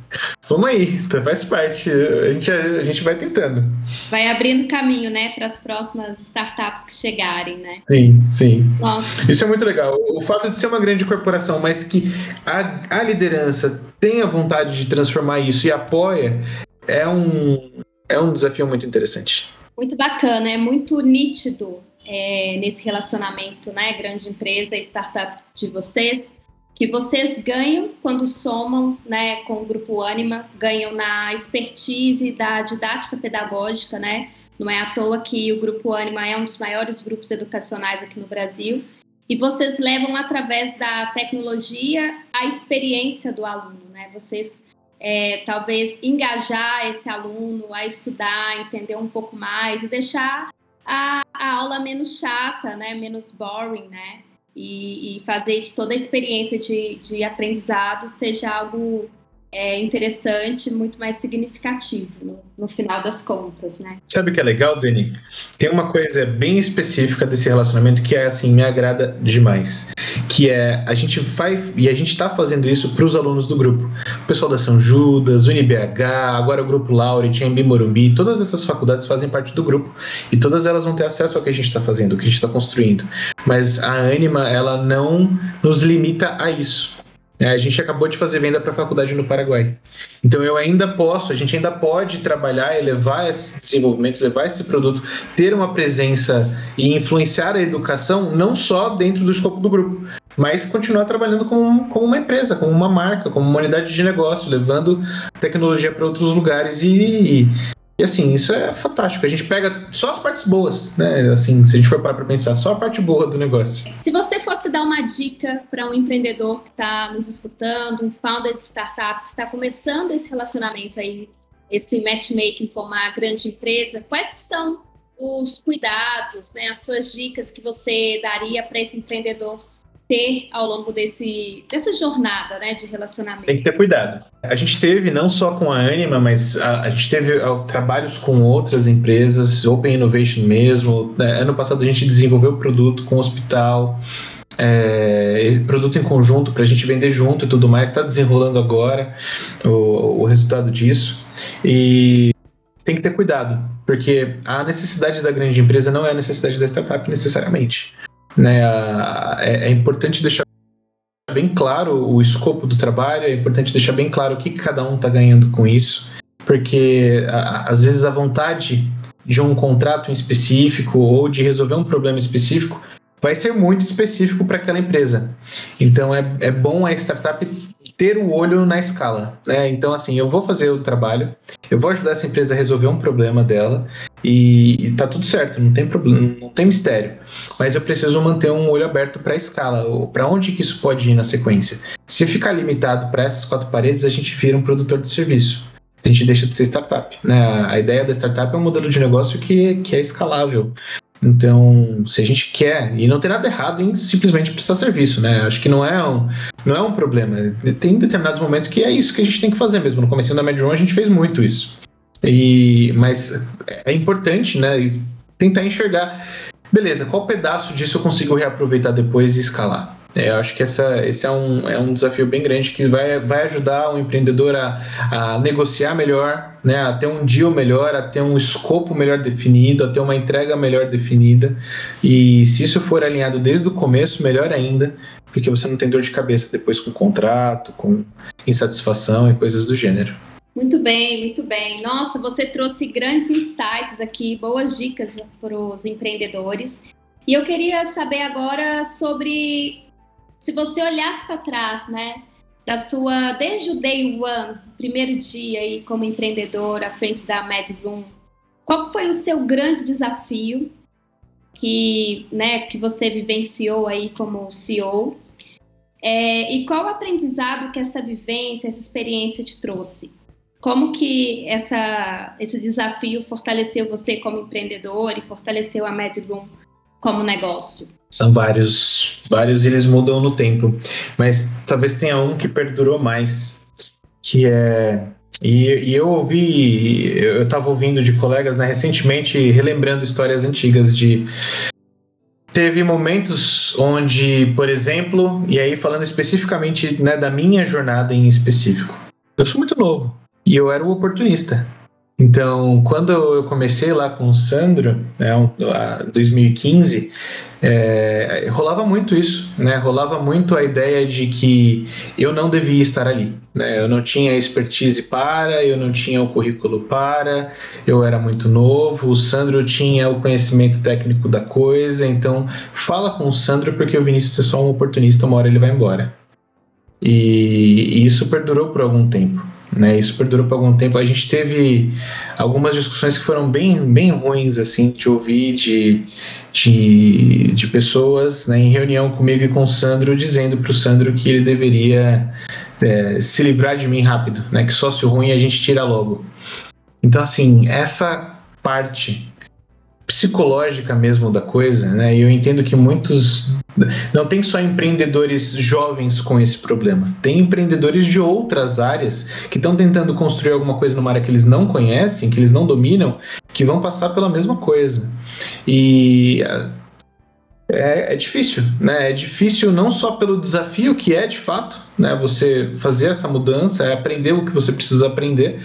B: vamos aí, tá, faz parte. A gente, a gente vai tentando.
A: Vai abrindo caminho, né, para as próximas startups que chegarem, né?
B: Sim, sim. Nossa. Isso é muito legal. O fato de ser uma grande corporação, mas que a, a liderança tenha vontade de transformar isso e apoia, é um, é um desafio muito interessante.
A: Muito bacana, é muito nítido é, nesse relacionamento, né, grande empresa e startup de vocês que vocês ganham quando somam né, com o Grupo Anima, ganham na expertise da didática pedagógica, né? Não é à toa que o Grupo Anima é um dos maiores grupos educacionais aqui no Brasil. E vocês levam através da tecnologia a experiência do aluno, né? Vocês é, talvez engajar esse aluno a estudar, entender um pouco mais e deixar a, a aula menos chata, né? Menos boring, né? e, e fazer de toda a experiência de, de aprendizado seja algo é interessante, muito mais significativo no, no, final das contas, né?
B: Sabe o que é legal, Dani? Tem uma coisa bem específica desse relacionamento que é assim, me agrada demais. Que é a gente vai e a gente está fazendo isso para os alunos do grupo. O pessoal da São Judas, UniBH, agora o grupo Laureate, Embi Morumbi, todas essas faculdades fazem parte do grupo. E todas elas vão ter acesso ao que a gente está fazendo, ao que a gente está construindo. Mas a Anima, ela não nos limita a isso. É, a gente acabou de fazer venda para a faculdade no Paraguai. Então eu ainda posso, a gente ainda pode trabalhar levar esse desenvolvimento, levar esse produto, ter uma presença e influenciar a educação não só dentro do escopo do grupo, mas continuar trabalhando como, como uma empresa, como uma marca, como uma unidade de negócio, levando tecnologia para outros lugares e, e assim, isso é fantástico. A gente pega só as partes boas, né? Assim, se a gente for parar para pensar, só a parte boa do negócio.
A: Se você fosse dar uma dica para um empreendedor que está nos escutando, um founder de startup que está começando esse relacionamento aí, esse matchmaking com uma grande empresa, quais são os cuidados, né, as suas dicas que você daria para esse empreendedor ter ao longo desse, dessa jornada né, de relacionamento?
B: Tem que ter cuidado. A gente teve, não só com a Anima, mas a, a gente teve a, trabalhos com outras empresas, Open Innovation mesmo. É, ano passado a gente desenvolveu produto com o hospital, é, produto em conjunto para a gente vender junto e tudo mais. Está desenrolando agora o, o resultado disso. E tem que ter cuidado, porque a necessidade da grande empresa não é a necessidade da startup necessariamente. Né? É, é importante deixar bem claro o escopo do trabalho, é importante deixar bem claro o que cada um está ganhando com isso, porque a, às vezes a vontade de um contrato em específico ou de resolver um problema específico vai ser muito específico para aquela empresa. Então é, é bom a startup ter o olho na escala. Né? Então, assim, eu vou fazer o trabalho, eu vou ajudar essa empresa a resolver um problema dela e, e tá tudo certo, não tem problema, não tem mistério. Mas eu preciso manter um olho aberto para a escala, para onde que isso pode ir na sequência. Se ficar limitado para essas quatro paredes, a gente vira um produtor de serviço. A gente deixa de ser startup. Né? A ideia da startup é um modelo de negócio que, que é escalável. Então, se a gente quer, e não tem nada errado em simplesmente prestar serviço, né? Acho que não é um, não é um problema. Tem determinados momentos que é isso que a gente tem que fazer mesmo. No começo da Medron a gente fez muito isso. E, mas é importante, né? Tentar enxergar, beleza, qual pedaço disso eu consigo reaproveitar depois e escalar? É, eu acho que essa, esse é um, é um desafio bem grande que vai, vai ajudar o empreendedor a, a negociar melhor, né, a ter um deal melhor, a ter um escopo melhor definido, a ter uma entrega melhor definida. E se isso for alinhado desde o começo, melhor ainda, porque você não tem dor de cabeça depois com contrato, com insatisfação e coisas do gênero.
A: Muito bem, muito bem. Nossa, você trouxe grandes insights aqui, boas dicas para os empreendedores. E eu queria saber agora sobre se você olhasse para trás, né, da sua desde o day one, primeiro dia aí como empreendedor à frente da MedRoom, qual foi o seu grande desafio que, né, que você vivenciou aí como CEO? É, e qual o aprendizado que essa vivência, essa experiência te trouxe? Como que essa, esse desafio fortaleceu você como empreendedor e fortaleceu a MedRoom como negócio?
B: São vários, vários eles mudam no tempo. Mas talvez tenha um que perdurou mais, que é e, e, eu ouvi, eu estava ouvindo de colegas né, recentemente, relembrando histórias antigas de. Teve momentos onde, por exemplo, e aí falando especificamente né, da minha jornada em específico, eu sou muito novo e eu era o oportunista. Então, quando eu comecei lá com o Sandro, né, em 2015, é, rolava muito isso, né? Rolava muito a ideia de que eu não devia estar ali, né? Eu não tinha expertise para, eu não tinha o currículo para, eu era muito novo, o Sandro tinha o conhecimento técnico da coisa, então fala com o Sandro porque o Vinícius é só um oportunista, uma hora ele vai embora. E, e isso perdurou por algum tempo. Né, isso perdurou por algum tempo. A gente teve algumas discussões que foram bem, bem ruins, assim, de ouvir de, de, de pessoas né, em reunião comigo e com o Sandro, dizendo para o Sandro que ele deveria é, se livrar de mim rápido, né, que sócio ruim a gente tira logo. Então, assim, essa parte psicológica mesmo da coisa, né? E eu entendo que muitos não tem só empreendedores jovens com esse problema, tem empreendedores de outras áreas que estão tentando construir alguma coisa numa área que eles não conhecem, que eles não dominam, que vão passar pela mesma coisa. E é, é, difícil, né? É difícil não só pelo desafio que é de fato, né? Você fazer essa mudança, é aprender o que você precisa aprender,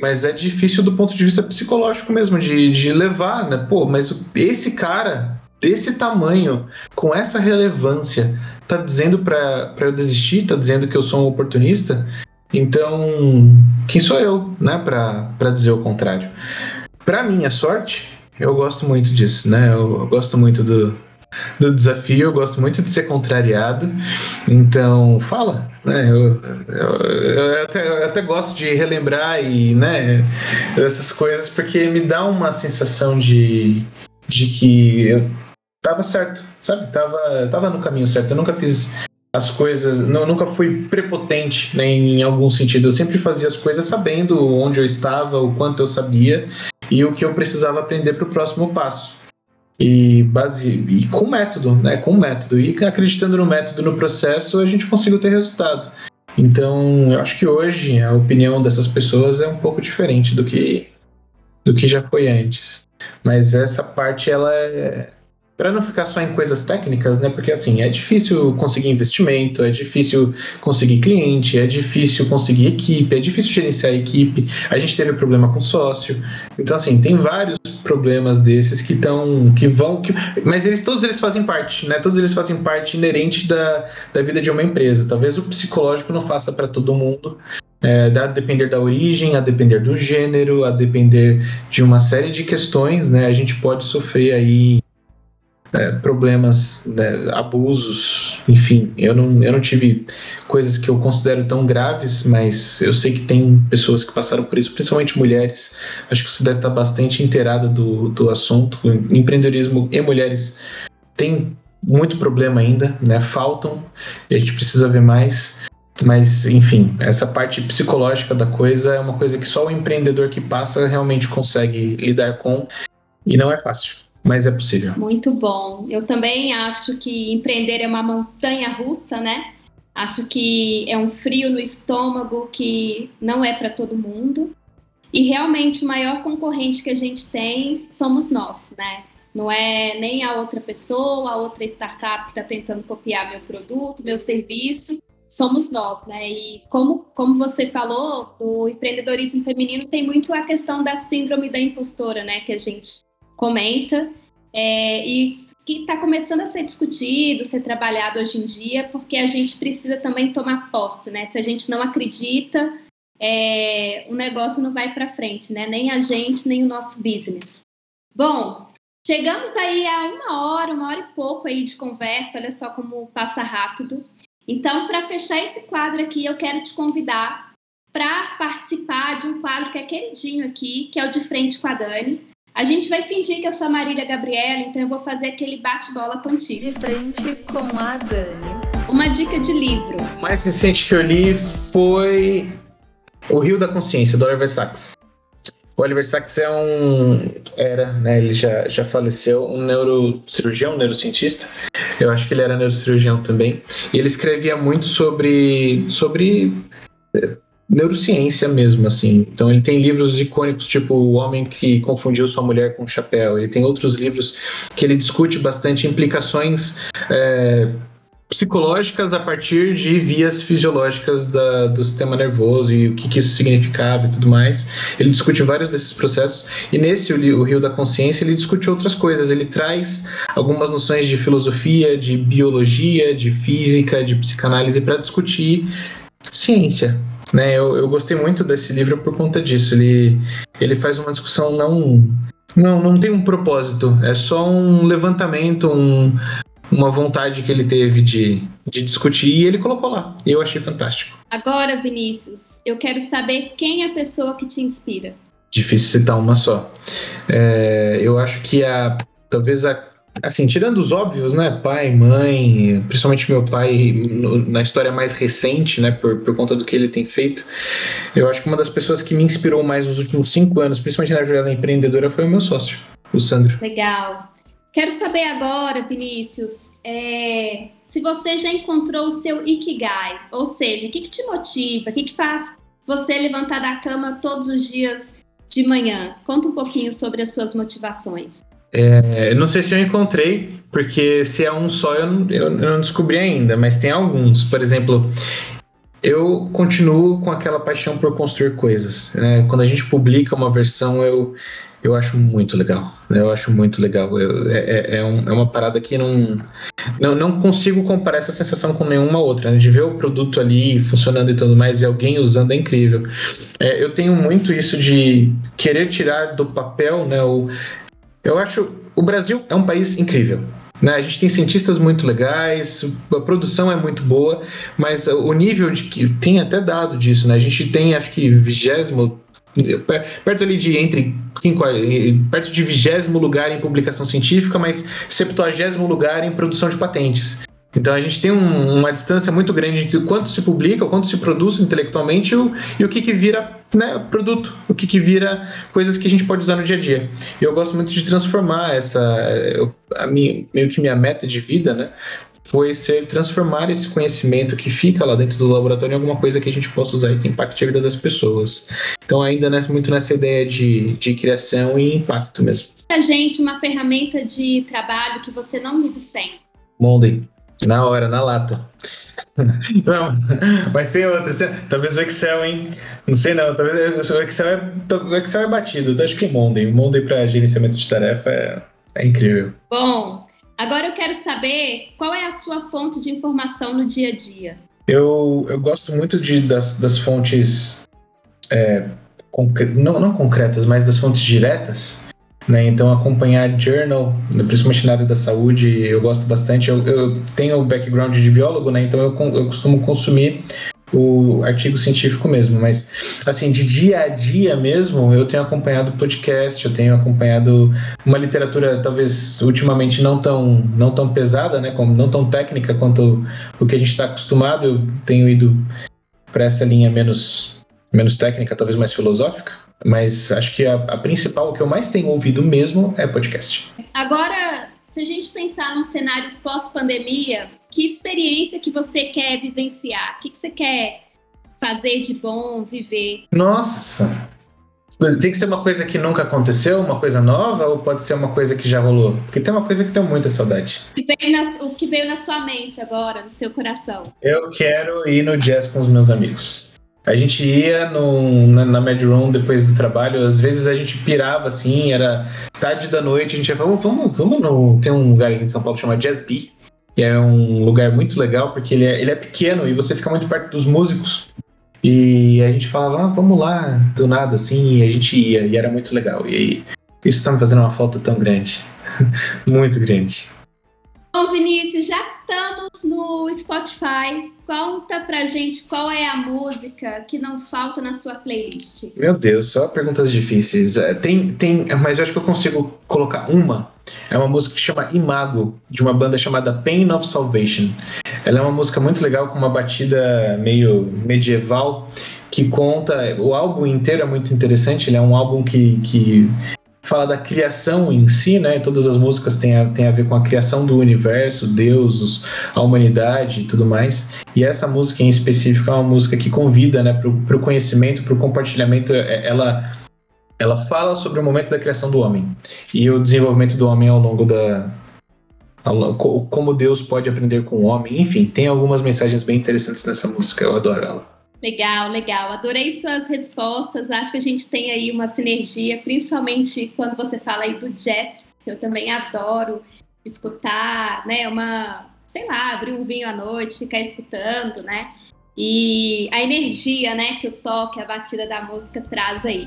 B: mas é difícil do ponto de vista psicológico mesmo, de, de levar, né? Pô, mas esse cara desse tamanho, com essa relevância, tá dizendo para eu desistir, tá dizendo que eu sou um oportunista, então quem sou eu, né, para dizer o contrário? Para minha sorte, eu gosto muito disso, né? Eu, eu gosto muito do, do desafio, eu gosto muito de ser contrariado. Então, fala, né? Eu, eu, eu, até, eu, até, gosto de relembrar e, né, essas coisas, porque me dá uma sensação de, de que eu tava certo, sabe? Tava, tava no caminho certo. Eu nunca fiz as coisas, não, nunca fui prepotente né, em algum sentido. Eu sempre fazia as coisas sabendo onde eu estava, o quanto eu sabia e o que eu precisava aprender para o próximo passo e base e com método, né? Com método e acreditando no método no processo a gente conseguiu ter resultado. Então eu acho que hoje a opinião dessas pessoas é um pouco diferente do que do que já foi antes. Mas essa parte ela é para não ficar só em coisas técnicas, né? Porque assim, é difícil conseguir investimento, é difícil conseguir cliente, é difícil conseguir equipe, é difícil gerenciar a equipe. A gente teve problema com sócio. Então assim, tem vários problemas desses que estão que vão que, mas eles todos eles fazem parte, né? Todos eles fazem parte inerente da, da vida de uma empresa. Talvez o psicológico não faça para todo mundo, é, a depender da origem, a depender do gênero, a depender de uma série de questões, né? A gente pode sofrer aí é, problemas, né, abusos, enfim, eu não, eu não tive coisas que eu considero tão graves, mas eu sei que tem pessoas que passaram por isso, principalmente mulheres. Acho que você deve estar bastante inteirada do, do assunto. Empreendedorismo e mulheres tem muito problema ainda, né? Faltam a gente precisa ver mais. Mas, enfim, essa parte psicológica da coisa é uma coisa que só o empreendedor que passa realmente consegue lidar com e não é fácil mas é possível.
A: Muito bom. Eu também acho que empreender é uma montanha russa, né? Acho que é um frio no estômago que não é para todo mundo. E realmente o maior concorrente que a gente tem somos nós, né? Não é nem a outra pessoa, a outra startup que está tentando copiar meu produto, meu serviço. Somos nós, né? E como, como você falou, o empreendedorismo feminino tem muito a questão da síndrome da impostora, né? Que a gente comenta, é, e que está começando a ser discutido, ser trabalhado hoje em dia, porque a gente precisa também tomar posse, né? Se a gente não acredita, é, o negócio não vai para frente, né? Nem a gente, nem o nosso business. Bom, chegamos aí a uma hora, uma hora e pouco aí de conversa, olha só como passa rápido. Então, para fechar esse quadro aqui, eu quero te convidar para participar de um quadro que é queridinho aqui, que é o De Frente com a Dani. A gente vai fingir que eu sou a Marília Gabriela, então eu vou fazer aquele bate-bola contigo.
C: De frente com a Dani.
A: Uma dica de livro.
B: O mais recente que eu li foi O Rio da Consciência, do Oliver Sacks. O Oliver Sacks é um. Era, né? Ele já, já faleceu, um neurocirurgião, um neurocientista. Eu acho que ele era neurocirurgião também. E ele escrevia muito sobre. sobre neurociência mesmo, assim. Então ele tem livros icônicos, tipo O Homem que Confundiu Sua Mulher com o Chapéu. Ele tem outros livros que ele discute bastante implicações é, psicológicas a partir de vias fisiológicas da, do sistema nervoso e o que, que, isso significava e tudo mais. Ele discute vários desses processos e nesse o, o Rio da Consciência ele discute outras coisas. Ele traz algumas noções de filosofia, de biologia, de física, de psicanálise para discutir ciência, né? Eu, eu gostei muito desse livro por conta disso. Ele, ele faz uma discussão não, não, não tem um propósito, é só um levantamento, um, uma vontade que ele teve de, de discutir e ele colocou lá. E eu achei fantástico.
A: Agora, Vinícius, eu quero saber quem é a pessoa que te inspira.
B: Difícil citar uma só. É, eu acho que a talvez a assim, tirando os óbvios, né? Pai, mãe, principalmente meu pai, no, na história mais recente, né? Por, por conta do que ele tem feito, eu acho que uma das pessoas que me inspirou mais nos últimos cinco anos, principalmente na jornada empreendedora, foi o meu sócio. o Sandro.
A: Legal. Quero saber agora, Vinícius, é, se você já encontrou o seu Ikigai, ou seja, o que, que te motiva, o que, que faz você levantar da cama todos os dias de manhã. Conta um pouquinho sobre as suas motivações.
B: É, não sei se eu encontrei, porque se é um só eu não, eu não descobri ainda, mas tem alguns. Por exemplo, eu continuo com aquela paixão por construir coisas. Né? Quando a gente publica uma versão, eu, eu acho muito legal. Né? Eu acho muito legal. Eu, é, é, é, um, é, uma parada que não, não, não consigo comparar essa sensação com nenhuma outra. Né? De ver o produto ali funcionando e tudo mais e alguém usando é incrível. É, eu tenho muito isso de querer tirar do papel, né? O, eu acho o Brasil é um país incrível. Né? A gente tem cientistas muito legais, a produção é muito boa, mas o nível de que tem até dado disso, né? A gente tem, acho que, vigésimo perto ali de entre perto de vigésimo lugar em publicação científica, mas septuagésimo lugar em produção de patentes. Então a gente tem um, uma distância muito grande entre quanto se publica, quanto se produz intelectualmente o, e o que, que vira né, produto, o que, que vira coisas que a gente pode usar no dia a dia. E eu gosto muito de transformar essa, a minha, meio que minha meta de vida, né, foi ser transformar esse conhecimento que fica lá dentro do laboratório em alguma coisa que a gente possa usar e que impacte a vida das pessoas. Então, ainda nessa, muito nessa ideia de, de criação e impacto mesmo.
A: Pra gente, uma ferramenta de trabalho que você não vive sem.
B: Monday, na hora, na lata. Não, mas tem outras. Tem, talvez o Excel, hein? Não sei não. Talvez o Excel é, o Excel é batido. Então acho que o Monday. O Monday para gerenciamento de tarefa é, é incrível.
A: Bom, Agora eu quero saber qual é a sua fonte de informação no dia a dia.
B: Eu, eu gosto muito de, das, das fontes, é, não, não concretas, mas das fontes diretas. Né? Então, acompanhar journal, principalmente na área da saúde, eu gosto bastante. Eu, eu tenho o background de biólogo, né? então eu, eu costumo consumir o artigo científico mesmo, mas assim, de dia a dia mesmo, eu tenho acompanhado podcast, eu tenho acompanhado uma literatura talvez ultimamente não tão, não tão pesada, né, como não tão técnica quanto o que a gente está acostumado, eu tenho ido para essa linha menos, menos técnica, talvez mais filosófica, mas acho que a, a principal, o que eu mais tenho ouvido mesmo é podcast.
A: Agora, se a gente pensar num cenário pós-pandemia, que experiência que você quer vivenciar? O que, que você quer fazer de bom, viver?
B: Nossa! Tem que ser uma coisa que nunca aconteceu, uma coisa nova, ou pode ser uma coisa que já rolou? Porque tem uma coisa que tenho muita saudade.
A: O que veio na, o que veio na sua mente agora, no seu coração?
B: Eu quero ir no jazz com os meus amigos. A gente ia no, na, na Mad Room depois do trabalho, às vezes a gente pirava assim, era tarde da noite, a gente ia falar, vamos, vamos no. Tem um lugar aqui em São Paulo que chama Jazz Bee, que é um lugar muito legal, porque ele é, ele é pequeno e você fica muito perto dos músicos. E a gente falava, ah, vamos lá, do nada, assim, e a gente ia, e era muito legal. E aí, isso tá me fazendo uma falta tão grande. muito grande.
A: Bom, Vinícius, já que estamos no Spotify, conta pra gente qual é a música que não falta na sua playlist.
B: Meu Deus, só perguntas difíceis. É, tem, tem, mas eu acho que eu consigo colocar uma. É uma música que chama Imago, de uma banda chamada Pain of Salvation. Ela é uma música muito legal, com uma batida meio medieval, que conta. O álbum inteiro é muito interessante. Ele é um álbum que, que fala da criação em si, né? Todas as músicas têm a, têm a ver com a criação do universo, Deus, a humanidade e tudo mais. E essa música em específico é uma música que convida, né, para o conhecimento, para o compartilhamento. É, ela, ela fala sobre o momento da criação do homem e o desenvolvimento do homem ao longo da, como Deus pode aprender com o homem. Enfim, tem algumas mensagens bem interessantes nessa música. Eu adoro ela.
A: Legal, legal. Adorei suas respostas. Acho que a gente tem aí uma sinergia, principalmente quando você fala aí do jazz, que eu também adoro escutar, né? Uma, sei lá, abrir um vinho à noite, ficar escutando, né? E a energia, né, que o toque, a batida da música traz aí.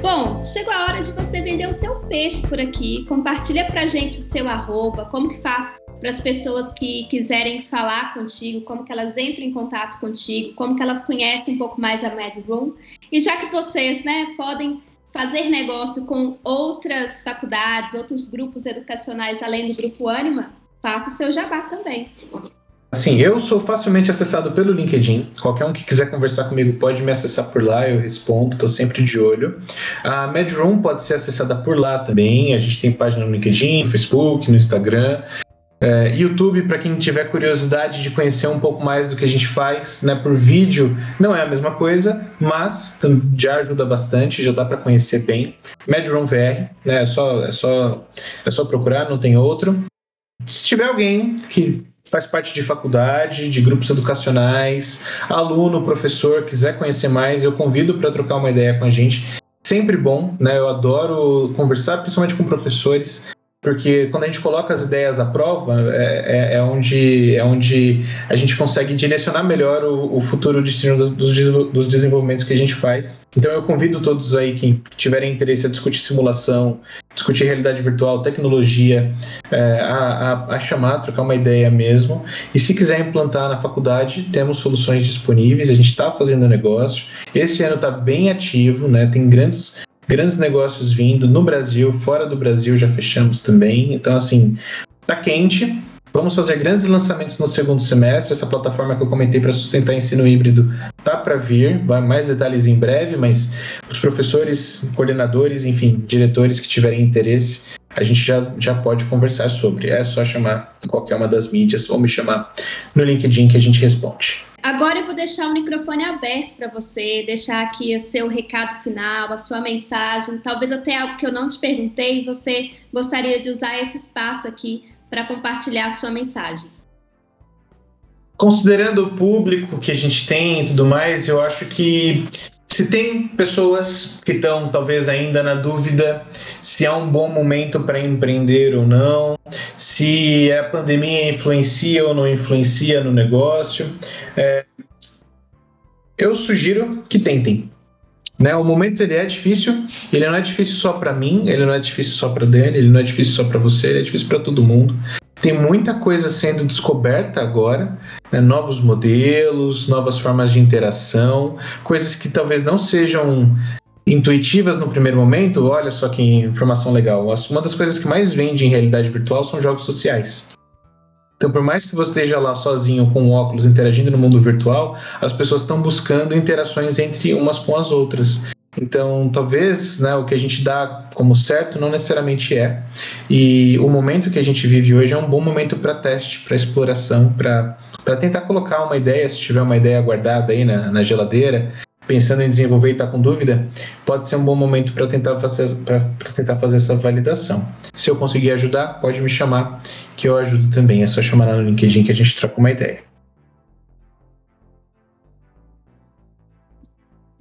A: Bom, chegou a hora de você vender o seu peixe por aqui. Compartilha pra gente o seu arroba, como que faz para as pessoas que quiserem falar contigo, como que elas entram em contato contigo, como que elas conhecem um pouco mais a Mad Room. E já que vocês, né, podem fazer negócio com outras faculdades, outros grupos educacionais além do grupo Anima, faça seu jabá também.
B: Assim, eu sou facilmente acessado pelo LinkedIn. Qualquer um que quiser conversar comigo pode me acessar por lá, eu respondo, estou sempre de olho. A Medroom pode ser acessada por lá também. A gente tem página no LinkedIn, no Facebook, no Instagram. É, YouTube, para quem tiver curiosidade de conhecer um pouco mais do que a gente faz, né, por vídeo, não é a mesma coisa, mas já ajuda bastante, já dá para conhecer bem. Medroom VR, né, é só, é só, é só procurar, não tem outro. Se tiver alguém que faz parte de faculdade, de grupos educacionais, aluno, professor, quiser conhecer mais, eu convido para trocar uma ideia com a gente. Sempre bom, né? Eu adoro conversar, principalmente com professores porque quando a gente coloca as ideias à prova, é, é, é, onde, é onde a gente consegue direcionar melhor o, o futuro destino dos, dos, desenvolvimentos que a gente faz. Então eu convido todos aí que tiverem interesse a discutir simulação, discutir realidade virtual, tecnologia, é, a, a, a, chamar, trocar uma ideia mesmo. E se quiser implantar na faculdade, temos soluções disponíveis, a gente está fazendo negócio. Esse ano está bem ativo, né? tem grandes grandes negócios vindo no Brasil, fora do Brasil já fechamos também. Então, assim, tá quente. Vamos fazer grandes lançamentos no segundo semestre. Essa plataforma que eu comentei para sustentar ensino híbrido tá para vir. Vai mais detalhes em breve, mas os professores, coordenadores, enfim, diretores que tiverem interesse, a gente já, já pode conversar sobre. É só chamar em qualquer uma das mídias ou me chamar no LinkedIn que a gente responde.
A: Agora eu vou deixar o microfone aberto para você, deixar aqui o seu recado final, a sua mensagem, talvez até algo que eu não te perguntei você gostaria de usar esse espaço aqui para compartilhar a sua mensagem.
B: Considerando o público que a gente tem e tudo mais, eu acho que se tem pessoas que estão talvez ainda na dúvida se é um bom momento para empreender ou não, se a pandemia influencia ou não influencia no negócio, é, eu sugiro que tentem. Né? O momento ele é difícil, ele não é difícil só para mim, ele não é difícil só para Dani, ele não é difícil só para você, ele é difícil para todo mundo. Tem muita coisa sendo descoberta agora, né? novos modelos, novas formas de interação, coisas que talvez não sejam intuitivas no primeiro momento. Olha só que informação legal. Uma das coisas que mais vende em realidade virtual são jogos sociais. Então, por mais que você esteja lá sozinho com óculos interagindo no mundo virtual, as pessoas estão buscando interações entre umas com as outras. Então, talvez né, o que a gente dá como certo não necessariamente é. E o momento que a gente vive hoje é um bom momento para teste, para exploração, para tentar colocar uma ideia, se tiver uma ideia guardada aí na, na geladeira, pensando em desenvolver e está com dúvida, pode ser um bom momento para tentar, fazer, tentar fazer essa validação. Se eu conseguir ajudar, pode me chamar, que eu ajudo também. É só chamar lá no LinkedIn que a gente troca uma ideia.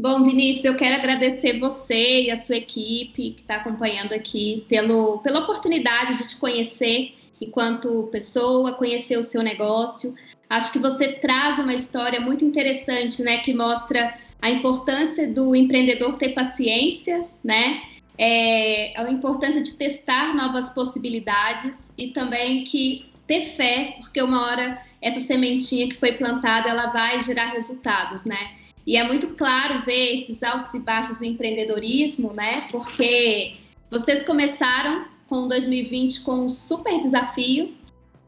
A: Bom, Vinícius, eu quero agradecer você e a sua equipe que está acompanhando aqui pelo, pela oportunidade de te conhecer enquanto pessoa, conhecer o seu negócio. Acho que você traz uma história muito interessante, né, que mostra a importância do empreendedor ter paciência, né? É, a importância de testar novas possibilidades e também que ter fé, porque uma hora essa sementinha que foi plantada ela vai gerar resultados, né? E é muito claro ver esses altos e baixos do empreendedorismo, né? Porque vocês começaram com 2020 com um super desafio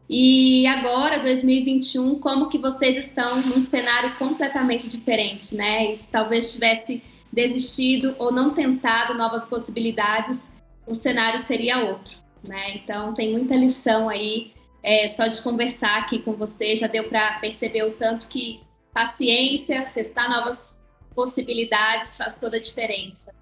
A: e agora 2021, como que vocês estão num cenário completamente diferente, né? Se talvez tivesse desistido ou não tentado novas possibilidades, o cenário seria outro, né? Então tem muita lição aí. É, só de conversar aqui com você já deu para perceber o tanto que paciência, testar novas possibilidades faz toda a diferença.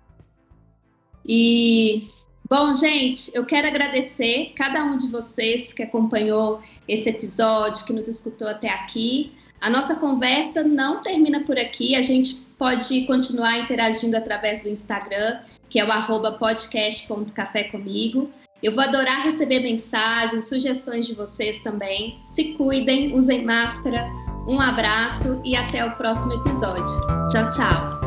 A: E, bom, gente, eu quero agradecer cada um de vocês que acompanhou esse episódio, que nos escutou até aqui. A nossa conversa não termina por aqui, a gente pode continuar interagindo através do Instagram, que é o arroba podcast.café comigo. Eu vou adorar receber mensagens, sugestões de vocês também. Se cuidem, usem máscara, um abraço e até o próximo episódio. Tchau, tchau!